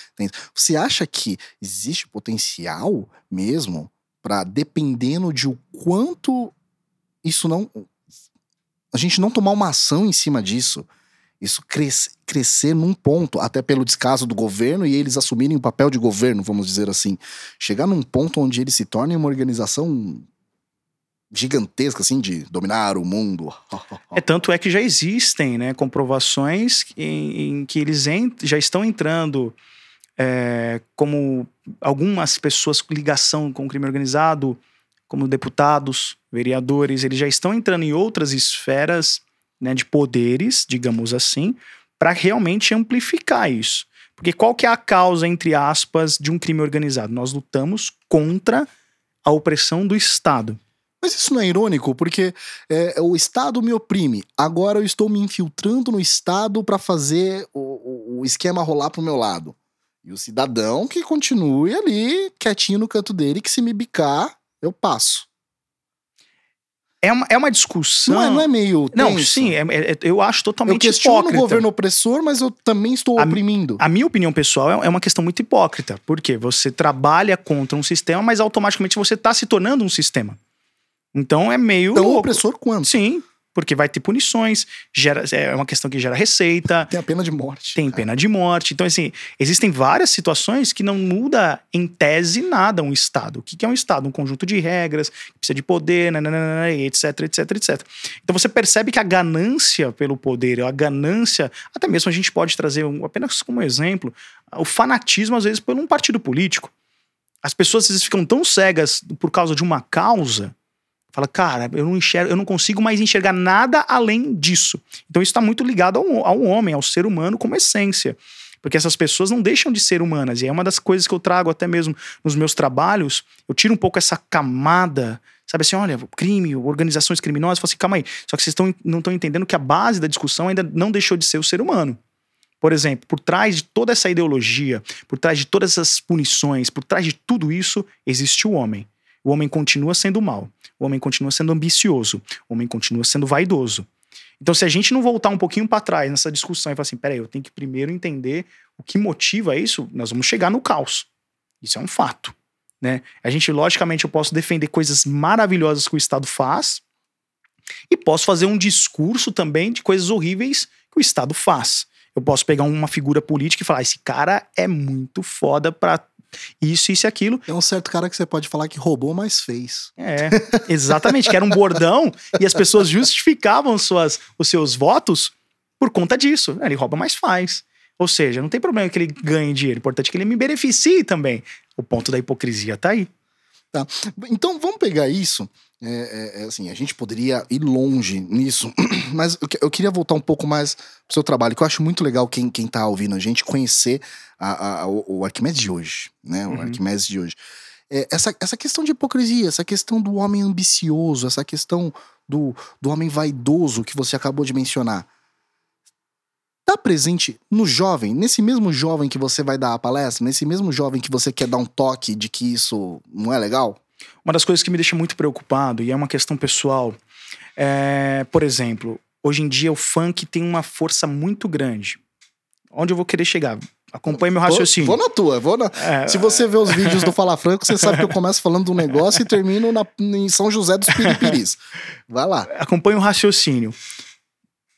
Você acha que existe potencial mesmo para, dependendo de o quanto isso não a gente não tomar uma ação em cima disso, isso cres crescer num ponto, até pelo descaso do governo e eles assumirem o papel de governo, vamos dizer assim, chegar num ponto onde eles se tornem uma organização gigantesca, assim, de dominar o mundo. é tanto é que já existem, né, comprovações em, em que eles já estão entrando é, como algumas pessoas com ligação com o crime organizado como deputados, vereadores, eles já estão entrando em outras esferas né, de poderes, digamos assim, para realmente amplificar isso. Porque qual que é a causa, entre aspas, de um crime organizado? Nós lutamos contra a opressão do Estado. Mas isso não é irônico, porque é, o Estado me oprime. Agora eu estou me infiltrando no Estado para fazer o, o, esquema rolar pro meu lado. E o cidadão que continue ali, quietinho no canto dele, que se me bicar, eu passo. É uma, é uma discussão. Não é, não é meio. Não, tenso? sim, é- é- eu acho Eu totalmente questiono hipócrita. o governo opressor, mas eu também estou A- oprimindo. A minha opinião pessoal é é uma questão muito hipócrita. Porque você trabalha contra um sistema, mas automaticamente você está se tornando um sistema. Então é meio. Tão louco. opressor quanto. Sim, porque vai ter punições, gera, é uma questão que gera receita, Tem a pena de morte. tem pena de morte. Então, assim, existem várias situações que não muda em tese nada um Estado. O que é um Estado? Um conjunto de regras, que precisa de poder, nananana, etc, etc, etc. Então você percebe que a ganância pelo poder, a ganância, até mesmo a gente pode trazer um- apenas como exemplo, o fanatismo, às vezes, por um partido político. As pessoas às vezes ficam tão cegas por causa de uma causa. Fala, cara, eu não enxergo, eu não consigo mais enxergar nada além disso. Então isso está muito ligado ao, ao homem, ao ser humano como essência. Porque essas pessoas não deixam de ser humanas. E é uma das coisas que eu trago até mesmo nos meus trabalhos. Eu tiro um pouco essa camada, sabe assim, olha, crime, organizações criminosas. Eu falo assim, calma aí. Só que vocês tão, não estão entendendo que a base da discussão ainda não deixou de ser o ser humano. Por exemplo, por trás de toda essa ideologia, por trás de todas essas punições, por trás de tudo isso, existe o homem. O homem continua sendo mal. O homem continua sendo ambicioso. O homem continua sendo vaidoso. Então, se a gente não voltar um pouquinho para trás nessa discussão e falar assim, peraí, eu tenho que primeiro entender o que motiva isso, nós vamos chegar no caos. Isso é um fato. Né? A gente, logicamente, eu posso defender coisas maravilhosas que o Estado faz e posso fazer um discurso também de coisas horríveis que o Estado faz. Eu posso pegar uma figura política e falar: esse cara é muito foda pra isso, isso e aquilo. É um certo cara que você pode falar que roubou, mas fez. É, exatamente, que era um bordão e as pessoas justificavam suas, os seus votos por conta disso. Ele rouba, mas faz. Ou seja, não tem problema que ele ganhe dinheiro, o importante é que ele me beneficie também. O ponto da hipocrisia tá aí. Então vamos pegar isso. É, é, é, assim, a gente poderia ir longe nisso, mas eu, eu queria voltar um pouco mais pro seu trabalho, que eu acho muito legal quem, quem tá ouvindo a gente conhecer a- a- o, o Arquimedes de hoje, né? O Uhum. Arquimedes de hoje. É, essa, essa questão de hipocrisia, essa questão do homem ambicioso, essa questão do, do homem vaidoso que você acabou de mencionar. Tá presente no jovem, nesse mesmo jovem que você vai dar a palestra, nesse mesmo jovem que você quer dar um toque de que isso não é legal? Uma das coisas que me deixa muito preocupado, e é uma questão pessoal, é, por exemplo, hoje em dia o funk tem uma força muito grande. Onde eu vou querer chegar? Acompanhe meu raciocínio. Vou, vou na tua, vou na. É, Se você vê os vídeos do Fala Franco, você sabe que eu começo falando do negócio e termino na- em São José dos Piripiris. Vai lá. acompanhe o raciocínio.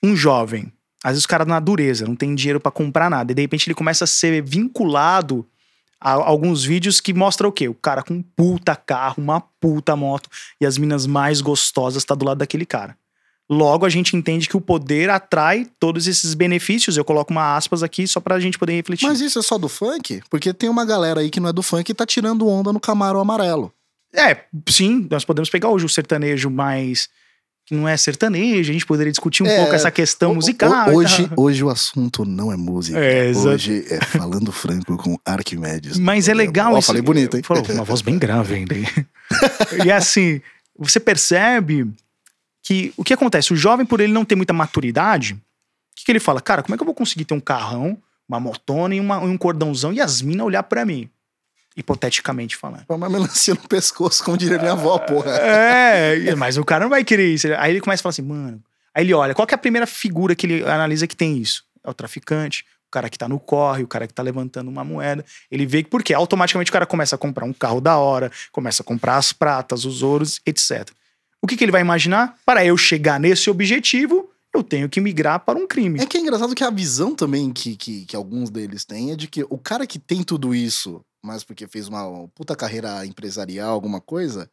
Um jovem, às vezes o cara na dureza, não tem dinheiro pra comprar nada, e de repente ele começa a ser vinculado alguns vídeos que mostram o quê? O cara com um puta carro, uma puta moto, e as minas mais gostosas tá do lado daquele cara. Logo, a gente entende que o poder atrai todos esses benefícios. Eu coloco uma aspas aqui só pra gente poder refletir. Mas isso é só do funk? Porque tem uma galera aí que não é do funk e tá tirando onda no Camaro amarelo. É, sim, nós podemos pegar hoje o sertanejo mais. Que não é sertanejo, a gente poderia discutir um É, pouco essa questão O- musical. o- hoje, hoje o assunto não é música. É, hoje é falando franco com Arquimedes. Mas é legal Ó, isso. falei bonito, hein? Falou, uma voz bem grave ainda. e assim, você percebe que o que acontece? O jovem, por ele não ter muita maturidade, o que, que ele fala? Cara, como é que eu vou conseguir ter um carrão, uma motona e, uma- um cordãozão e as minas olhar pra mim? Hipoteticamente falando. Uma melancia no pescoço, como diria minha avó, porra. É, mas o cara não vai querer isso. Aí ele começa a falar assim, mano. Aí ele olha, qual é a primeira figura que ele analisa que tem isso? É o traficante, o cara que tá no corre, o cara que tá levantando uma moeda. Ele vê que, porque automaticamente o cara começa a comprar um carro da hora, começa a comprar as pratas, os ouros, etc. O que, que ele vai imaginar? Para eu chegar nesse objetivo, eu tenho que migrar para um crime. É que é engraçado que a visão também que, que, que alguns deles têm é de que o cara que tem tudo isso, mas porque fez uma puta carreira empresarial, alguma coisa,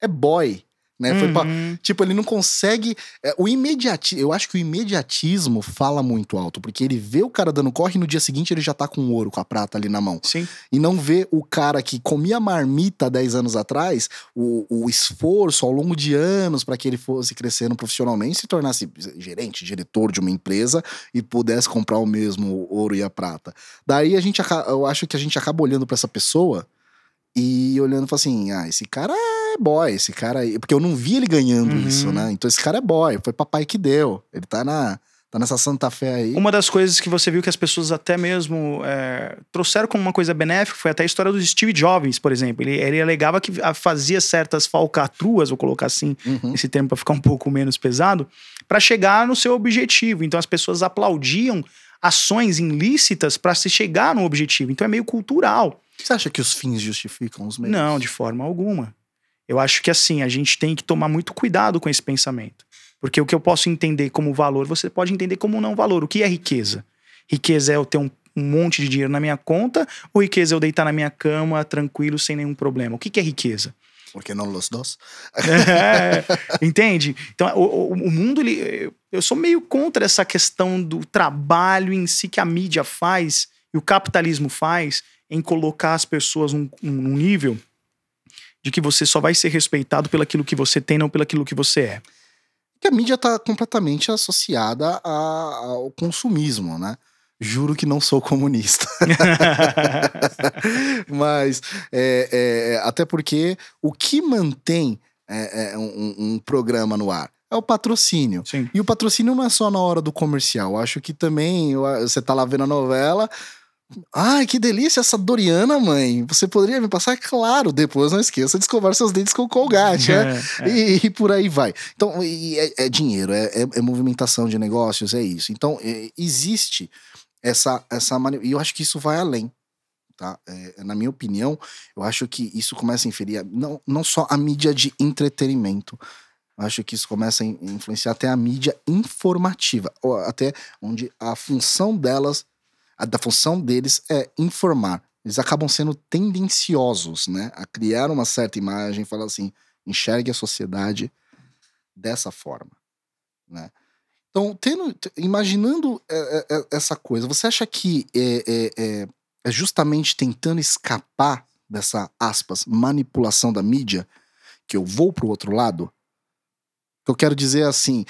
é boy. Né? Foi pra- Uhum. Tipo, ele não consegue. é, o imediatismo. Eu acho que o imediatismo fala muito alto, porque ele vê o cara dando corre e no dia seguinte ele já tá com o ouro, com a prata ali na mão. Sim. E não vê o cara que comia marmita 10 anos atrás, o, o esforço ao longo de anos para que ele fosse crescendo profissionalmente, se tornasse gerente, diretor de uma empresa e pudesse comprar o mesmo ouro e a prata. Daí a gente eu acho que a gente acaba olhando para essa pessoa e olhando e fala assim: ah, esse cara é boy, esse cara. aí-" Porque eu não vi ele ganhando Uhum. isso, né? Então esse cara é boy, foi papai que deu. Ele tá na, Tá nessa Santa Fé aí. Uma das coisas que você viu que as pessoas até mesmo é, trouxeram como uma coisa benéfica foi até a história do Steve Jobs, por exemplo. Ele, ele alegava que fazia certas falcatruas, vou colocar assim, uhum. esse termo para ficar um pouco menos pesado, para chegar no seu objetivo. Então as pessoas aplaudiam ações ilícitas para se chegar no objetivo. Então é meio cultural. Você acha que os fins justificam os meios? Não, de forma alguma. Eu acho que assim, a gente tem que tomar muito cuidado com esse pensamento. Porque o que eu posso entender como valor, você pode entender como não valor. O que é riqueza? Riqueza é eu ter um, um monte de dinheiro na minha conta ou riqueza é eu deitar na minha cama tranquilo sem nenhum problema? O que, que é riqueza? Porque não los dos. É, entende? Então, o, o, mundo, ele, eu sou meio contra essa questão do trabalho em si que a mídia faz e o capitalismo faz em colocar as pessoas num, num nível de que você só vai ser respeitado pelo aquilo que você tem, não pelo aquilo que você é que a mídia está completamente associada a, ao consumismo, né? Juro que não sou comunista. Mas, é, é, até porque o que mantém é, é, um, um, programa no ar é o patrocínio. Sim. E o patrocínio não é só na hora do comercial. Eu acho que também você tá lá vendo a novela, Ai, que delícia essa Doriana, mãe. Você poderia me passar? Claro, depois não esqueça de escovar seus dentes com colgate, né? É, é. E, e, por aí vai. Então, é, é, dinheiro, é, é, é, movimentação de negócios, é isso. Então, é, existe essa, essa. E eu acho que isso vai além. Tá? Na minha opinião, eu acho que isso começa a inferir não, não só a mídia de entretenimento, eu acho que isso começa a influenciar até a mídia informativa, até onde a função delas a da função deles é informar. Eles acabam sendo tendenciosos, né? A criar uma certa imagem, falar assim, enxergue a sociedade dessa forma, né? Então, tendo, imaginando é, é, é, essa coisa, você acha que é, é, justamente tentando escapar dessa, aspas, manipulação da mídia que eu vou pro outro lado? Eu quero dizer assim,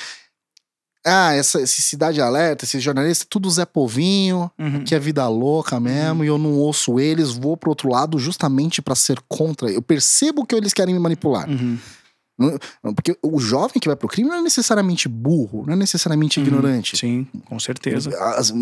ah, essa, esse Cidade Alerta, esse jornalista, tudo Zé Povinho, uhum. que é vida louca mesmo, uhum. e eu não ouço eles, vou pro outro lado justamente para ser contra. Eu percebo que eles querem me manipular. Uhum. Porque o jovem que vai pro crime não é necessariamente burro, não é necessariamente uhum. ignorante. Sim, com certeza. As,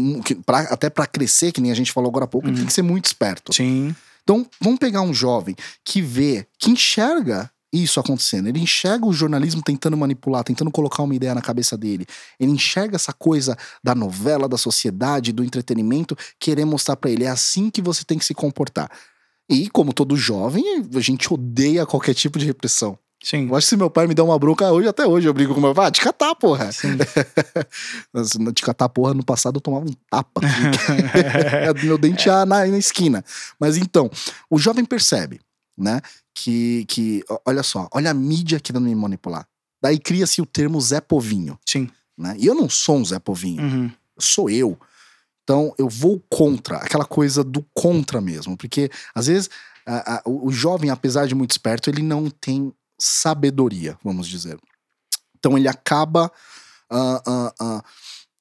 pra, até para crescer, que nem a gente falou agora há pouco, tem uhum. que ser muito esperto. Sim. Então, vamos pegar um jovem que vê, que enxerga isso acontecendo. Ele enxerga o jornalismo tentando manipular, tentando colocar uma ideia na cabeça dele. Ele enxerga essa coisa da novela, da sociedade, do entretenimento, querer mostrar para ele é assim que você tem que se comportar. E como todo jovem, a gente odeia qualquer tipo de repressão. Sim. Eu acho que se meu pai me der uma bronca hoje, até hoje eu brigo com meu pai, ah, te catar, porra. Te catar, porra, no passado eu tomava um tapa. meu dente na, na esquina. Mas então, o jovem percebe, né, que, que olha só, olha a mídia querendo me manipular. Daí cria-se o termo Zé Povinho. Sim. Né? E eu não sou um Zé Povinho. Uhum. Sou eu. Então eu vou contra, aquela coisa do contra mesmo. Porque às vezes a, a, o, jovem, apesar de muito esperto, ele não tem sabedoria, vamos dizer. Então ele acaba. Uh, uh, uh,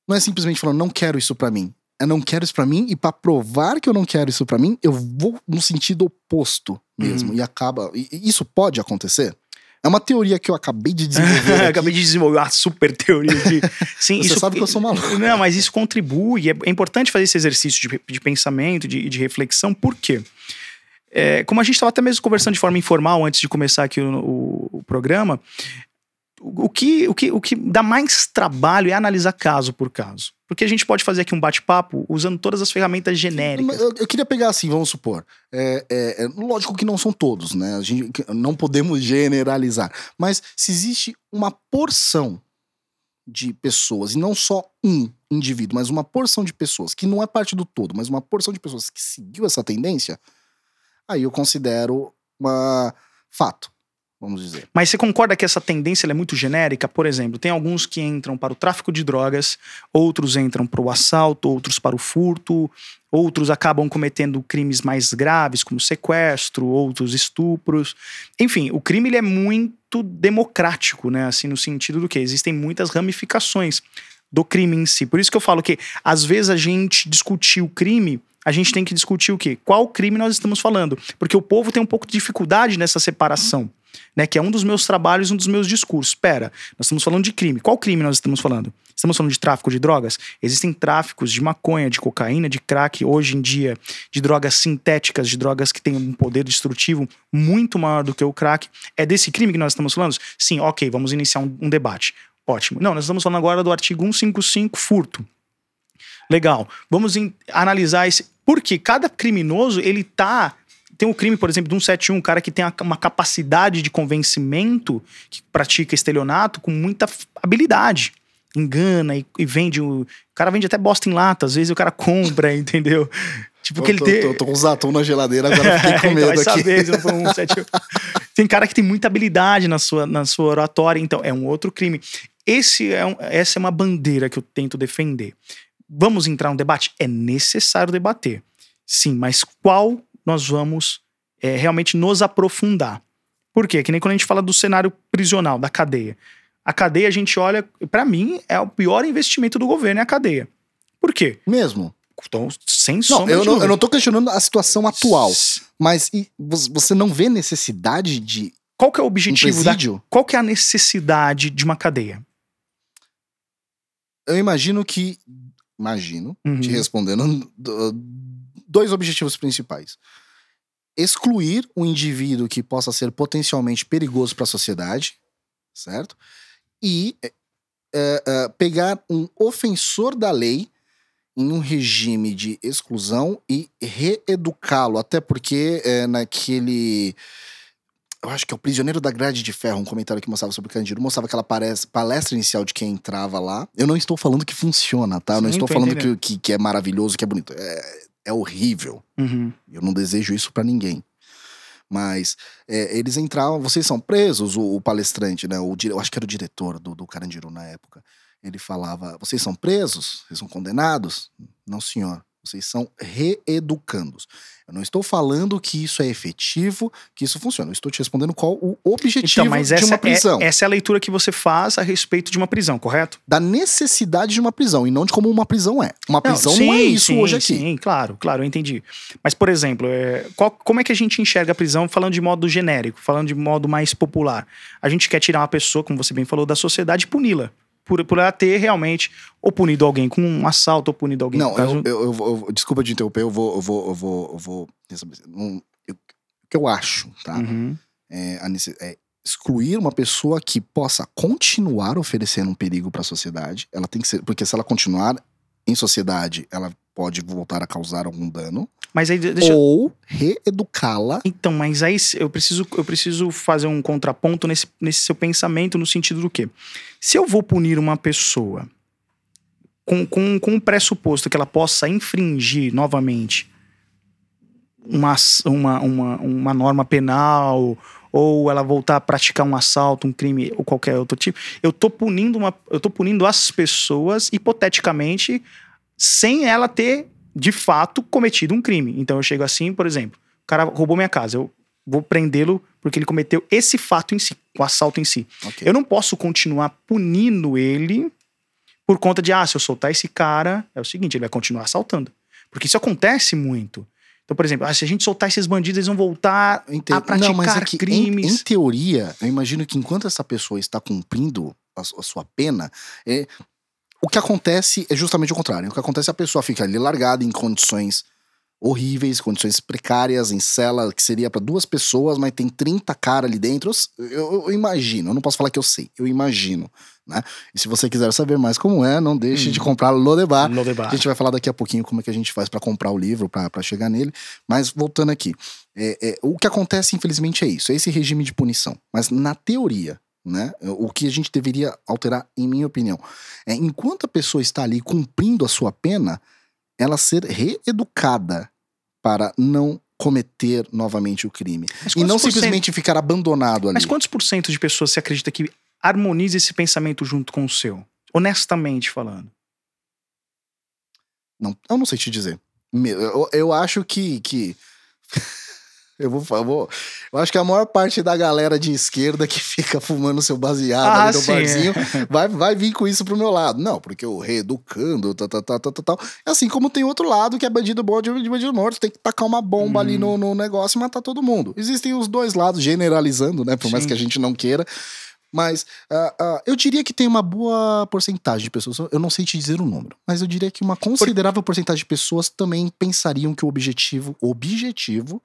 não é simplesmente falando, não quero isso para mim eu não quero isso para mim e para provar que eu não quero isso para mim, eu vou no sentido oposto mesmo uhum. e acaba. E isso pode acontecer? É uma teoria que eu acabei de desenvolver. acabei de desenvolver uma super teoria de. Sim, Você isso sabe que eu sou maluco. Não, mas isso contribui. É, é importante fazer esse exercício de, de pensamento, de, de reflexão, por quê? É, como a gente estava até mesmo conversando de forma informal antes de começar aqui o, o, o programa, o que, o, que, o que dá mais trabalho é analisar caso por caso. Porque a gente pode fazer aqui um bate-papo usando todas as ferramentas genéricas. Eu, eu queria pegar assim, vamos supor. É, é, é, lógico que não são todos, né? A gente não podemos generalizar. Mas se existe uma porção de pessoas, e não só um indivíduo, mas uma porção de pessoas, que não é parte do todo, mas uma porção de pessoas que seguiu essa tendência, aí eu considero uma fato vamos dizer. Mas você concorda que essa tendência é muito genérica? Por exemplo, tem alguns que entram para o tráfico de drogas, outros entram para o assalto, outros para o furto, outros acabam cometendo crimes mais graves, como sequestro, outros estupros. Enfim, o crime ele é muito democrático, né? Assim, no sentido do que existem muitas ramificações do crime em si. Por isso que eu falo que, às vezes, a gente discutir o crime a gente tem que discutir o quê? Qual crime nós estamos falando? Porque o povo tem um pouco de dificuldade nessa separação. Né? Que é um dos meus trabalhos, um dos meus discursos. Espera, nós estamos falando de crime. Qual crime nós estamos falando? Estamos falando de tráfico de drogas? Existem tráficos de maconha, de cocaína, de crack, hoje em dia, de drogas sintéticas, de drogas que têm um poder destrutivo muito maior do que o crack. É desse crime que nós estamos falando? Sim, ok, vamos iniciar um, um debate. Ótimo. Não, nós estamos falando agora do artigo 155, furto. Legal. Vamos analisar esse. Porque cada criminoso, ele tá. Tem o crime, por exemplo, de 171, um cara que tem uma capacidade de convencimento, que pratica estelionato com muita habilidade. Engana e, e vende. O, o cara vende até bosta em lata, às vezes o cara compra, entendeu? Tipo, que ele tem. Tô, tô, com os atum na geladeira, agora fiquei com medo então, aqui. Saber, foi um tem cara que tem muita habilidade na sua, na sua oratória, então é um outro crime. Esse é um, essa é uma bandeira que eu tento defender. Vamos entrar no debate? É necessário debater. Sim, mas qual nós vamos é, realmente nos aprofundar? Por quê? Que nem quando a gente fala do cenário prisional, da cadeia. A cadeia, a gente olha, para mim, é o pior investimento do governo, é a cadeia. Por quê? Mesmo. Então, sem sombra eu não, eu não tô questionando a situação atual, mas você não vê necessidade de qual que é o objetivo um da qual que é a necessidade de uma cadeia? Eu imagino que imagino, uhum. te respondendo, dois objetivos principais. Excluir um indivíduo que possa ser potencialmente perigoso para a sociedade, certo? E é, é, pegar um ofensor da lei em um regime de exclusão e reeducá-lo, até porque é, naquele eu acho que é o Prisioneiro da Grade de Ferro, um comentário que mostrava sobre o Candido, mostrava aquela palestra inicial de quem entrava lá. Eu não estou falando que funciona, tá? Eu não estou falando que, que, que, é maravilhoso, que é bonito. É, é horrível. Uhum. Eu não desejo isso para ninguém. Mas é, eles entravam, vocês são presos, o, o palestrante, né? O, eu acho que era o diretor do, do Carandiru na época. Ele falava: vocês são presos? Vocês são condenados? Não, senhor. Vocês são reeducandos. Eu não estou falando que isso é efetivo, que isso funciona. Eu estou te respondendo qual o objetivo então, de uma é, prisão. É, essa é a leitura que você faz a respeito de uma prisão, correto? Da necessidade de uma prisão e não de como uma prisão é. Uma prisão não, sim, não é isso sim, hoje aqui. Sim, claro, claro, eu entendi. Mas, por exemplo, é, qual, como é que a gente enxerga a prisão falando de modo genérico, falando de modo mais popular? A gente quer tirar uma pessoa, como você bem falou, da sociedade e puni-la por, por ela ter realmente ou punido alguém com um assalto ou punido alguém não, com eu, eu, eu, eu, desculpa de interromper, eu vou. Eu vou, eu vou, eu vou um, o que eu acho, tá? Uhum. É, a, é, excluir uma pessoa que possa continuar oferecendo um perigo para a sociedade. Ela tem que ser. Porque se ela continuar em sociedade, ela pode voltar a causar algum dano. Mas aí deixa ou reeducá-la. Então, mas aí eu preciso, eu preciso fazer um contraponto nesse, nesse seu pensamento no sentido do quê? Se eu vou punir uma pessoa com, com, com o pressuposto que ela possa infringir novamente uma, uma, uma, uma norma penal ou ela voltar a praticar um assalto, um crime ou qualquer outro tipo, eu tô punindo uma, eu tô punindo as pessoas hipoteticamente sem ela ter de fato cometido um crime. Então eu chego assim, por exemplo, o cara roubou minha casa, eu vou prendê-lo porque ele cometeu esse fato em si, o assalto em si. Okay. Eu não posso continuar punindo ele por conta de, ah, se eu soltar esse cara, é o seguinte, ele vai continuar assaltando. Porque isso acontece muito. Então, por exemplo, ah, se a gente soltar esses bandidos, eles vão voltar a praticar não, mas é que, crimes. Em, em, teoria, eu imagino que enquanto essa pessoa está cumprindo a, a sua pena, é, o que acontece é justamente o contrário. O que acontece é a pessoa fica ali largada em condições horríveis, condições precárias, em cela que seria para duas pessoas, mas tem 30 caras ali dentro. Eu, eu, eu, imagino, eu não posso falar que eu sei, eu imagino. Né? E se você quiser saber mais como é, não deixe hum. de comprar Lodebar. Lodebar. A gente vai falar daqui a pouquinho como é que a gente faz para comprar o livro, para chegar nele. Mas voltando aqui, é, é, o que acontece, infelizmente, é isso: é esse regime de punição. Mas na teoria, né? O que a gente deveria alterar, em minha opinião, é enquanto a pessoa está ali cumprindo a sua pena, ela ser reeducada para não cometer novamente o crime. E não simplesmente ficar abandonado ali. Mas quantos por cento de pessoas você acredita que harmoniza esse pensamento junto com o seu? Honestamente falando. Não, eu não sei te dizer. Eu, eu acho que. que... Eu vou, eu vou. Eu acho que a maior parte da galera de esquerda que fica fumando seu baseado Ah, ali no sim, barzinho é. vai, vai vir com isso pro meu lado. Não, porque o reeducando, tal, tal, tal, tal, tal, tal. Assim como tem outro lado que é bandido bom de bandido morto, tem que tacar uma bomba ali Uhum. no, no negócio e matar todo mundo. Existem os dois lados, generalizando, né? Por mais Sim. que a gente não queira. Mas ah, ah, eu diria que tem uma boa porcentagem de pessoas. Eu não sei te dizer o número, mas eu diria que uma considerável porcentagem de pessoas também pensariam que o objetivo, objetivo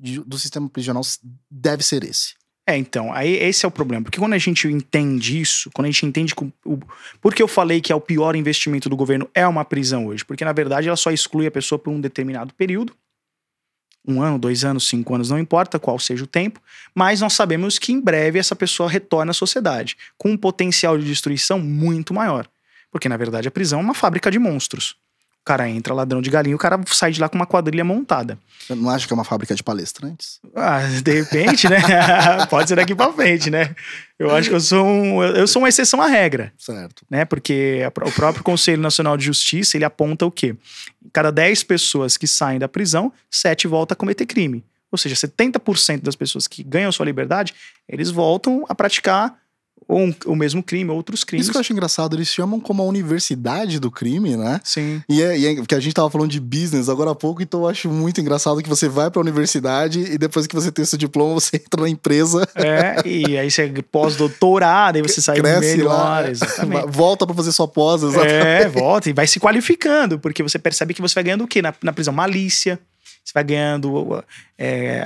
de- do sistema prisional deve ser esse. É, então, aí esse é o problema. Porque quando a gente entende isso, quando a gente entende o. Por que eu falei que é o pior investimento do governo é uma prisão hoje? Porque, na verdade, ela só exclui a pessoa por um determinado período. Um ano, dois anos, cinco anos, não importa qual seja o tempo, mas nós sabemos que em breve essa pessoa retorna à sociedade, com um potencial de destruição muito maior. Porque, na verdade, a prisão é uma fábrica de monstros. O cara entra ladrão de galinha, o cara sai de lá com uma quadrilha montada. Eu não acho que é uma fábrica de palestrantes. Ah, de repente, né? Pode ser daqui pra frente, né? Eu acho que eu sou um, eu sou uma exceção à regra, Certo. né? Porque o próprio Conselho Nacional de Justiça, ele aponta o quê? Cada 10 pessoas que saem da prisão, 7 voltam a cometer crime. Ou seja, 70% das pessoas que ganham sua liberdade, eles voltam a praticar ou um- o mesmo crime, outros crimes. Isso que eu acho engraçado, eles chamam como a universidade do crime, né? Sim. E é, e é porque a gente tava falando de business agora há pouco, então eu acho muito engraçado que você vai pra universidade e depois que você tem seu diploma, você entra na empresa, É, e aí você é pós-doutorado, aí você sai cresce melhor. lá, Exatamente. volta pra fazer sua pós, exatamente. É, volta e vai se qualificando, porque você percebe que você vai ganhando o quê? Na, na prisão? Malícia. Você vai ganhando é,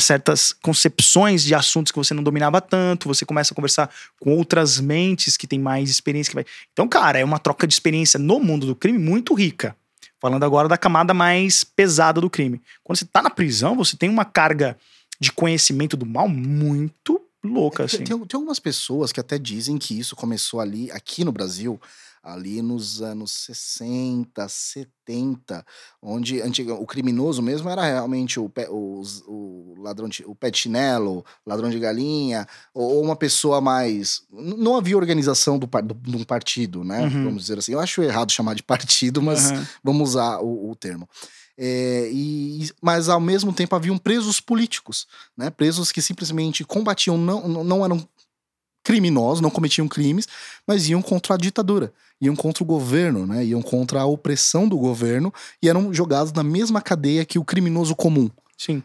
certas concepções de assuntos que você não dominava tanto. Você começa a conversar com outras mentes que têm mais experiência. Que vai... Então, cara, é uma troca de experiência no mundo do crime muito rica. Falando agora da camada mais pesada do crime. Quando você tá na prisão, você tem uma carga de conhecimento do mal muito louca, Tem- assim. Tem, tem algumas pessoas que até dizem que isso começou ali, aqui no Brasil, ali nos anos 60, 70, onde antiga, o criminoso mesmo era realmente o, pé- os- o ladrão de, o pé de chinelo, ladrão de galinha, ou, ou uma pessoa mais. Não havia organização do, do- de um partido, né? Uhum. Vamos dizer assim. Eu acho errado chamar de partido, mas Aham. vamos usar o, o termo. É, e, mas ao mesmo tempo haviam presos políticos, né? Presos que simplesmente combatiam, não- não eram criminosos, não cometiam crimes, mas iam contra a ditadura, iam contra o governo, né? Iam contra a opressão do governo e eram jogados na mesma cadeia que o criminoso comum. Sim.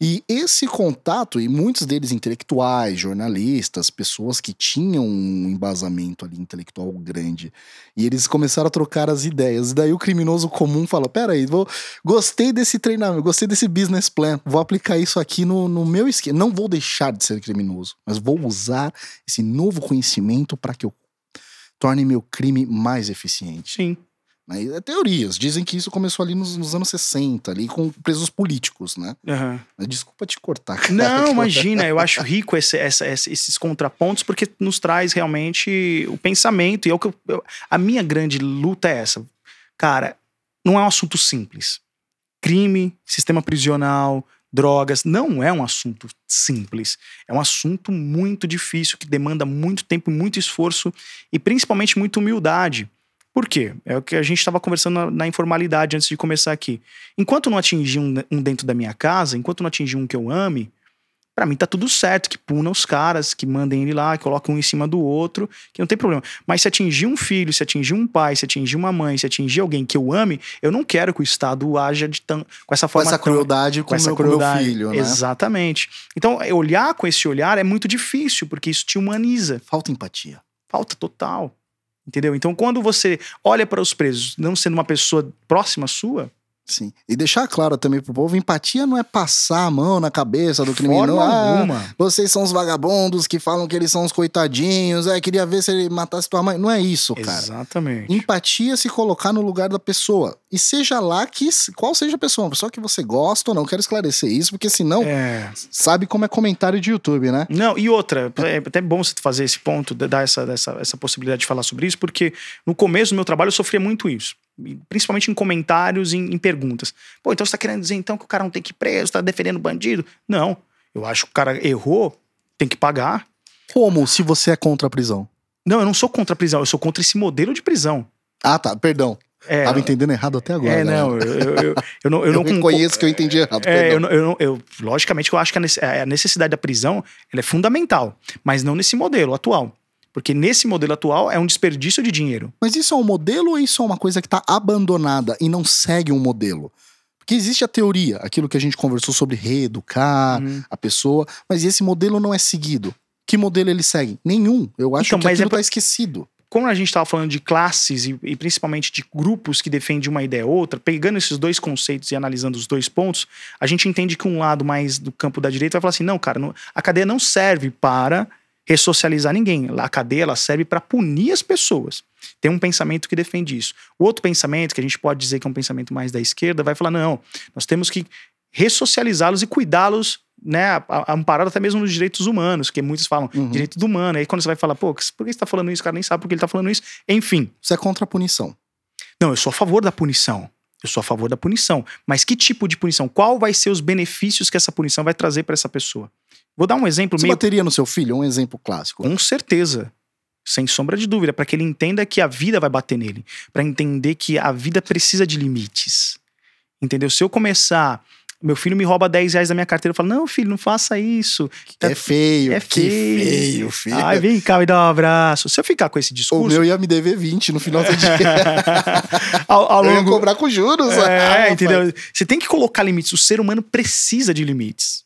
E esse contato, e muitos deles intelectuais, jornalistas, pessoas que tinham um embasamento ali intelectual grande, e eles começaram a trocar as ideias. E daí o criminoso comum fala: peraí, vou, gostei desse treinamento, gostei desse business plan, vou aplicar isso aqui no, no meu esquema. Não vou deixar de ser criminoso, mas vou usar esse novo conhecimento para que eu torne meu crime mais eficiente. Sim. Né? E é teorias dizem que isso começou ali nos, nos anos 60, ali com presos políticos, né? Mas Desculpa te cortar. cara. Não, imagina, eu acho rico esse- essa- esses contrapontos porque nos traz realmente o pensamento. E é o que eu- eu- a minha grande luta é essa. Cara, não é um assunto simples. Crime, sistema prisional, drogas, não é um assunto simples. É um assunto muito difícil que demanda muito tempo, muito esforço e principalmente muita humildade. Por quê? É o que a gente estava conversando na, na informalidade antes de começar aqui. Enquanto não atingir um, um dentro da minha casa, enquanto não atingir um que eu ame, pra mim tá tudo certo, que puna os caras, que mandem ele lá, que coloquem um em cima do outro, que não tem problema. Mas se atingir um filho, se atingir um pai, se atingir uma mãe, se atingir alguém que eu ame, eu não quero que o Estado haja de tão, com essa Com forma essa tão- crueldade com, com essa meu, com meu crueldade. filho, né? Exatamente. Então, olhar com esse olhar é muito difícil, porque isso te humaniza. Falta empatia. Falta total. Entendeu? Então, quando você olha para os presos, não sendo uma pessoa próxima sua, Sim. E deixar claro também pro povo, empatia não é passar a mão na cabeça do criminoso. Ah, vocês são os vagabundos que falam que eles são os coitadinhos. É, queria ver se ele matasse tua mãe. Não é isso, cara. Exatamente. Empatia é se colocar no lugar da pessoa. E seja lá que qual seja a pessoa, uma pessoa que você gosta ou não. Quero esclarecer isso, porque senão É. sabe como é comentário de YouTube, né? Não, e outra, é até bom você fazer esse ponto, dar essa, essa, essa possibilidade de falar sobre isso, porque no começo do meu trabalho eu sofria muito isso. Principalmente em comentários, em, em perguntas. Pô, então você tá querendo dizer então que o cara não tem que ir preso, tá defendendo bandido? Não. Eu acho que o cara errou, tem que pagar. Como se você é contra a prisão? Não, eu não sou contra a prisão, eu sou contra esse modelo de prisão. Ah, tá, perdão. É, Tava entendendo errado até agora. é, não, eu, eu, eu, eu não, eu Eu, não reconheço que eu entendi errado. É, eu, eu, eu- logicamente eu acho que a nece- a necessidade da prisão é fundamental, mas não nesse modelo atual. Porque nesse modelo atual é um desperdício de dinheiro. Mas isso é um modelo ou isso é uma coisa que tá abandonada e não segue um modelo? Porque existe a teoria, aquilo que a gente conversou sobre reeducar Uhum. a pessoa, mas esse modelo não é seguido. Que modelo ele segue? Nenhum. Eu acho Então, que aquilo é por- tá esquecido. Como a gente estava falando de classes e, e principalmente de grupos que defendem uma ideia ou outra, pegando esses dois conceitos e analisando os dois pontos, a gente entende que um lado mais do campo da direita vai falar assim: não, cara, não- a cadeia não serve para ressocializar ninguém. A cadeia ela serve para punir as pessoas. Tem um pensamento que defende isso. O outro pensamento, que a gente pode dizer que é um pensamento mais da esquerda, vai falar: não, nós temos que ressocializá-los e cuidá-los, né, amparado até mesmo nos direitos humanos, que muitos falam Uhum. direito do humano. Aí quando você vai falar, pô, por que você está falando isso? O cara nem sabe por que ele está falando isso. Enfim, Isso é contra a punição. não, eu sou a favor da punição. Eu sou a favor da punição. Mas que tipo de punição? Qual vai ser os benefícios que essa punição vai trazer para essa pessoa? Vou dar um exemplo Você meio bateria no seu filho? Um exemplo clássico. com certeza. Sem sombra de dúvida, para que ele entenda que a vida vai bater nele, Para entender que a vida precisa de limites. Entendeu? Se eu começar, meu filho me rouba 10 reais da minha carteira, eu falo: "Não, filho, não faça isso". É feio. É Que feio. feio, filho. Ai, vem cá, me dá um abraço. Se eu ficar com esse o discurso, meu ia me dever 20 no final do dia. ao, ao Eu ia longo, cobrar com juros. É, rapaz. entendeu? Você tem que colocar limites. O ser humano precisa de limites.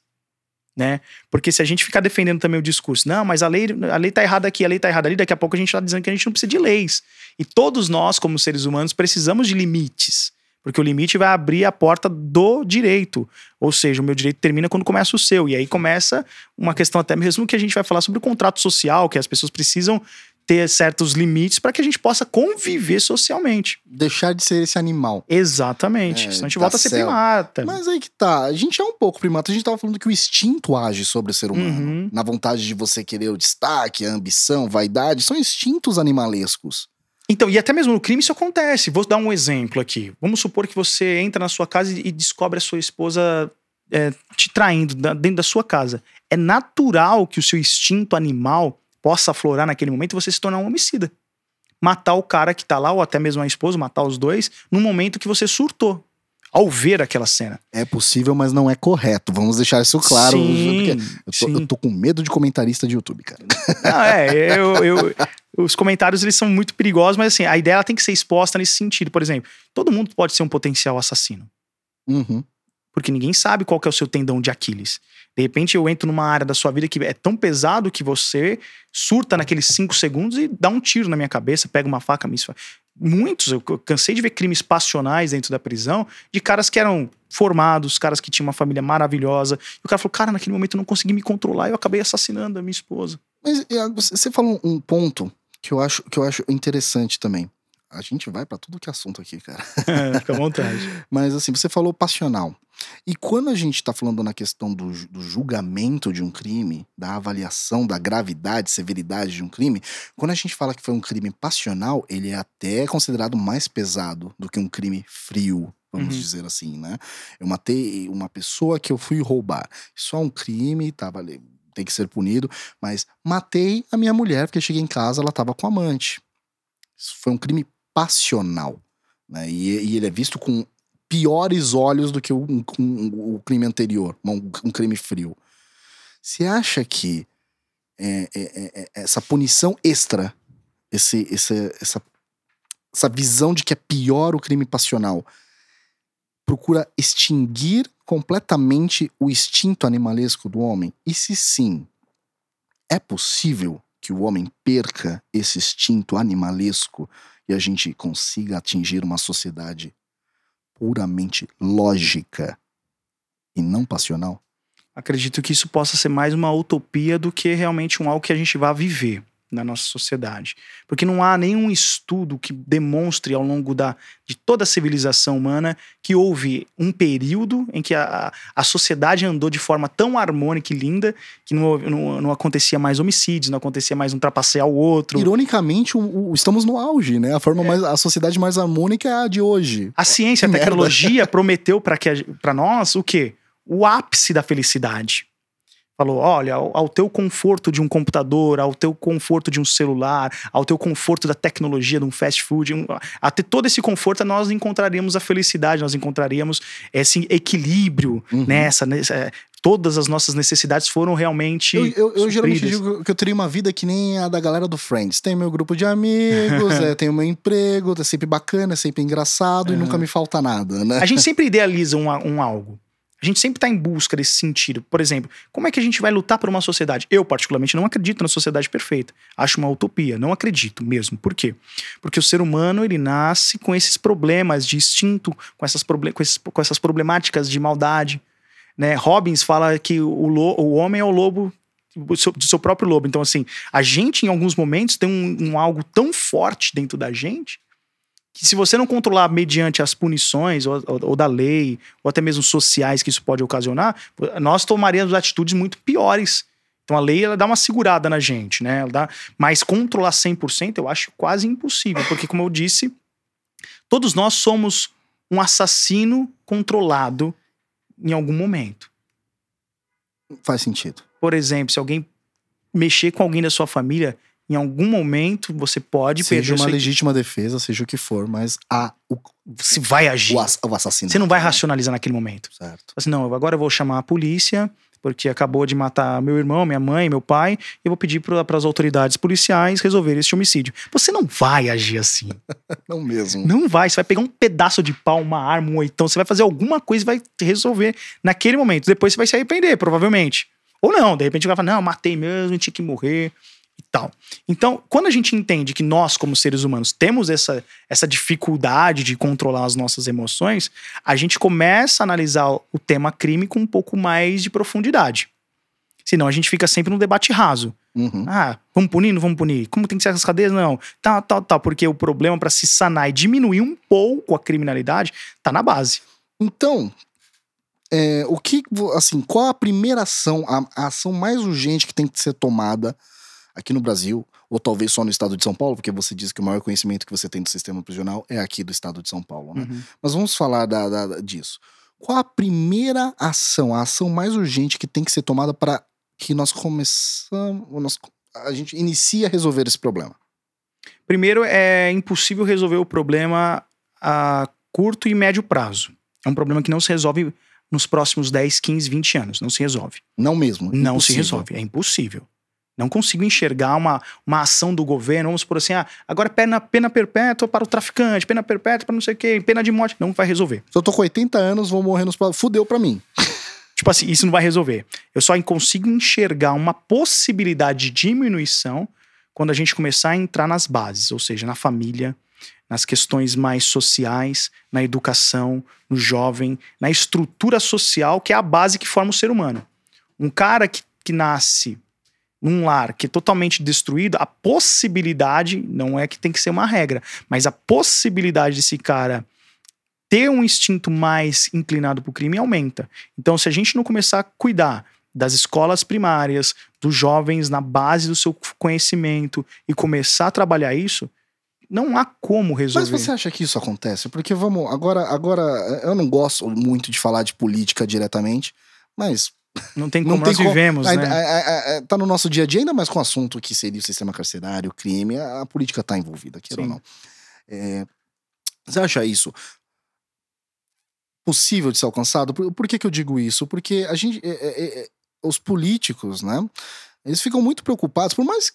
Né? Porque se a gente ficar defendendo também o discurso, não, mas a lei, a lei tá errada aqui, a lei tá errada ali, daqui a pouco a gente tá dizendo que a gente não precisa de leis. E todos nós, como seres humanos, precisamos de limites. Porque o limite vai abrir a porta do direito. Ou seja, o meu direito termina quando começa o seu. E aí começa uma questão até mesmo que a gente vai falar sobre o contrato social, que as pessoas precisam ter certos limites para que a gente possa conviver socialmente. Deixar de ser esse animal. Exatamente. É, Senão a gente da volta a ser primata. Mas aí que tá. A gente é um pouco primata. A gente tava falando que o instinto age sobre o ser humano. Uhum. Na vontade de você querer o destaque, a ambição, vaidade. São instintos animalescos. Então, e até mesmo no crime isso acontece. Vou dar um exemplo aqui. Vamos supor que você entra na sua casa e descobre a sua esposa é, te traindo dentro da sua casa. É natural que o seu instinto animal possa aflorar naquele momento e você se tornar um homicida. Matar o cara que tá lá, ou até mesmo a esposa, matar os dois, no momento que você surtou. Ao ver aquela cena. É possível, mas não é correto. Vamos deixar isso claro. sim, eu, tô, sim. eu tô com medo de comentarista de YouTube, cara. Não, é, eu, eu- os comentários eles são muito perigosos, mas assim, a ideia ela tem que ser exposta nesse sentido. Por exemplo, todo mundo pode ser um potencial assassino. Uhum. Porque ninguém sabe qual que é o seu tendão de Aquiles. De repente eu entro numa área da sua vida que é tão pesado que você surta naqueles cinco segundos e dá um tiro na minha cabeça, pega uma faca, me esfa- Muitos, eu cansei de ver crimes passionais dentro da prisão de caras que eram formados, caras que tinham uma família maravilhosa. E o cara falou: Cara, naquele momento eu não consegui me controlar e eu acabei assassinando a minha esposa. Mas você falou um ponto que eu acho, que eu acho interessante também. A gente vai pra tudo que é assunto aqui, cara. Fica à vontade. Mas assim, você falou passional. E quando a gente tá falando na questão do, do julgamento de um crime, da avaliação da gravidade, severidade de um crime, quando a gente fala que foi um crime passional, ele é até considerado mais pesado do que um crime frio, vamos Uhum. dizer assim, né? Eu matei uma pessoa que eu fui roubar. Isso é um crime, tava ali, tem que ser punido, mas matei a minha mulher porque cheguei em casa, ela tava com amante. Isso foi um crime passional. Né? E, e ele é visto com piores olhos do que o, um- um- o crime anterior, um, um crime frio. Você acha que é, é, é, é, essa punição extra, esse, esse- essa, essa visão de que é pior o crime passional, procura extinguir completamente o instinto animalesco do homem? E se sim, é possível que o homem perca esse instinto animalesco e a gente consiga atingir uma sociedade puramente lógica e não passional? Acredito que isso possa ser mais uma utopia do que realmente um algo que a gente vá viver na nossa sociedade. Porque não há nenhum estudo que demonstre ao longo da, de toda a civilização humana que houve um período em que a, a sociedade andou de forma tão harmônica e linda que não, não, não acontecia mais homicídios, não acontecia mais um trapacear o outro. Ironicamente, o- o- estamos no auge, né? A forma mais, a sociedade mais harmônica é a de hoje. A ciência, a Que merda. tecnologia prometeu para nós o quê? O ápice da felicidade. Falou: olha, ao, ao teu conforto de um computador, ao teu conforto de um celular, ao teu conforto da tecnologia, de um fast food, um, a ter todo esse conforto, nós encontraríamos a felicidade, nós encontraríamos esse equilíbrio Uhum. nessa, nessa- todas as nossas necessidades foram realmente. Eu, eu- eu geralmente digo que eu teria uma vida que nem a da galera do Friends. Tem meu grupo de amigos, é, tenho meu emprego, é sempre bacana, é sempre engraçado e nunca me falta nada, né? A gente sempre idealiza um, um algo. A gente sempre está em busca desse sentido. Por exemplo, como é que a gente vai lutar por uma sociedade? Eu, particularmente, não acredito na sociedade perfeita. Acho uma utopia. Não acredito mesmo. Por quê? Porque o ser humano, ele nasce com esses problemas de instinto, com essas, com esses- com essas problemáticas de maldade. Né? Robbins fala que o, o homem é o lobo do seu, do seu próprio lobo. Então, assim, a gente, em alguns momentos, tem um, um algo tão forte dentro da gente que se você não controlar mediante as punições ou, ou- ou da lei, ou até mesmo sociais que isso pode ocasionar, nós tomaríamos atitudes muito piores. Então a lei ela dá uma segurada na gente, né? Ela dá, mas controlar 100% eu acho quase impossível, porque como eu disse, todos nós somos um assassino controlado em algum momento. Faz sentido. Por exemplo, se alguém mexer com alguém da sua família, em algum momento você pode seja perder uma sua... legítima defesa, seja o que for, mas há o, Você vai agir. o, ass- o assassino. Você não vai racionalizar naquele momento. Certo. Assim, não, agora eu vou chamar a polícia, porque acabou de matar meu irmão, minha mãe, meu pai, e eu vou pedir para as autoridades policiais resolverem esse homicídio. Você não vai agir assim. Não mesmo. Não vai. Você vai pegar um pedaço de pau, uma arma, um oitão, você vai fazer alguma coisa e vai resolver naquele momento. Depois você vai se arrepender, provavelmente. Ou não, de repente vai falar, não, matei mesmo, tinha que morrer e tal. Então, quando a gente entende que nós, como seres humanos, temos essa, essa dificuldade de controlar as nossas emoções, a gente começa a analisar o tema crime com um pouco mais de profundidade. Senão a gente fica sempre num debate raso. Uhum. Ah, vamos punir, não vamos punir? Como tem que ser as cadeias? Não. Tal, tal, tal. Porque o problema para se sanar e diminuir um pouco a criminalidade tá na base. Então, é, o que, assim, qual a primeira ação, a, a ação mais urgente que tem que ser tomada aqui no Brasil, ou talvez só no estado de São Paulo, porque você disse que o maior conhecimento que você tem do sistema prisional é aqui do estado de São Paulo, né? Mas vamos falar da- da- disso. Qual a primeira ação, a ação mais urgente que tem que ser tomada para que nós começamos, nós, a gente inicie a resolver esse problema? Primeiro, é impossível resolver o problema a curto e médio prazo. É um problema que não se resolve nos próximos 10, 15, 20 anos. Não se resolve. Não mesmo. Não se impossível. resolve. É impossível. Não consigo enxergar uma, uma ação do governo, vamos por assim, ah, agora pena, pena perpétua para o traficante, pena perpétua para não sei o quê, pena de morte. Não vai resolver. Se eu tô com 80 anos, vou morrer nos... Fudeu pra mim. Tipo assim, isso não vai resolver. Eu só consigo enxergar uma possibilidade de diminuição quando a gente começar a entrar nas bases, ou seja, na família, nas questões mais sociais, na educação, no jovem, na estrutura social, que é a base que forma o ser humano. Um cara que, que nasce num lar que é totalmente destruído, a possibilidade, não é que tem que ser uma regra, mas a possibilidade desse cara ter um instinto mais inclinado para o crime aumenta. Então, se a gente não começar a cuidar das escolas primárias, dos jovens na base do seu conhecimento e começar a trabalhar isso, não há como resolver. Mas você acha que isso acontece? Porque vamos, agora, agora eu não gosto muito de falar de política diretamente, mas Não tem não como tem nós vivemos, né? é- é- é- tá no nosso dia a dia, ainda mais com o assunto que seria o sistema carcerário, o crime, a, a política tá envolvida, queira ou não. É, você acha isso possível de ser alcançado? Por, por que, que eu digo isso? Porque a gente, é, é, é, os políticos, né? Eles ficam muito preocupados, por mais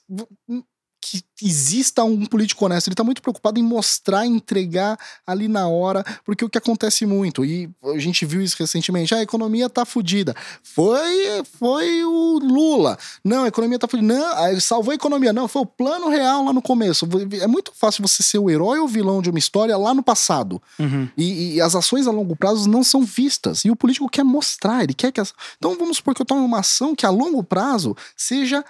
que exista um político honesto, ele tá muito preocupado em mostrar, entregar ali na hora, porque o que acontece muito, e a gente viu isso recentemente, ah, a economia tá fodida. Foi, foi o Lula. Não, a economia tá fodida. Não, ele salvou a economia. Não, foi o plano real lá no começo. É muito fácil você ser o herói ou o vilão de uma história lá no passado. Uhum. E, e as ações a longo prazo não são vistas. E o político quer mostrar, ele quer que. As... Então vamos supor que eu tome uma ação que a longo prazo seja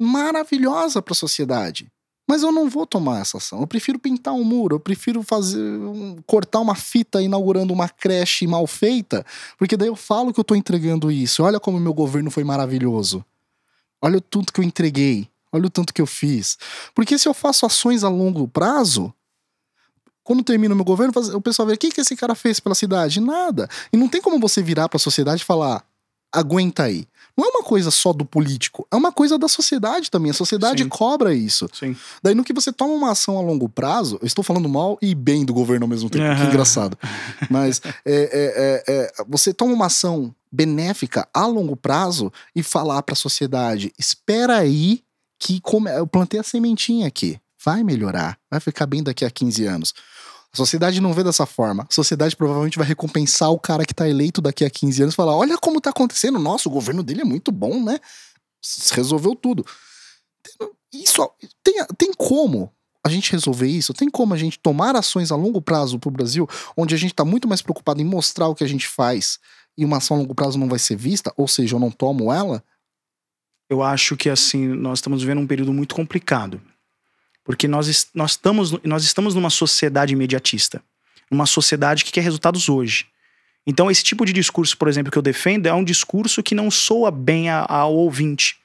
maravilhosa para a sociedade. Mas eu não vou tomar essa ação. Eu prefiro pintar um muro, eu prefiro fazer um- cortar uma fita inaugurando uma creche mal feita, porque daí eu falo que eu tô entregando isso. Olha como meu governo foi maravilhoso. Olha o tanto que eu entreguei. Olha o tanto que eu fiz. Porque se eu faço ações a longo prazo, quando termina o meu governo, o pessoal vê o que, que esse cara fez pela cidade? Nada. E não tem como você virar para a sociedade e falar: aguenta aí. Não é uma coisa só do político, é uma coisa da sociedade também. A sociedade Sim. cobra isso. Sim. Daí, no que você toma uma ação a longo prazo, eu estou falando mal e bem do governo ao mesmo tempo, que Aham. engraçado. Mas é, é, é, é, você toma uma ação benéfica a longo prazo e falar para a sociedade: espera aí que come... eu plantei a sementinha aqui, vai melhorar, vai ficar bem daqui a 15 anos. A sociedade não vê dessa forma. A sociedade provavelmente vai recompensar o cara que tá eleito daqui a 15 anos e falar: olha como tá acontecendo. Nossa, o governo dele é muito bom, né? Resolveu tudo. Isso tem, tem como a gente resolver isso? Tem como a gente tomar ações a longo prazo pro Brasil, onde a gente tá muito mais preocupado em mostrar o que a gente faz e uma ação a longo prazo não vai ser vista? Ou seja, eu não tomo ela? Eu acho que assim, nós estamos vivendo um período muito complicado. Porque nós, nós, estamos, nós estamos numa sociedade imediatista. Uma sociedade que quer resultados hoje. Então, esse tipo de discurso, por exemplo, que eu defendo, é um discurso que não soa bem a- ao ouvinte.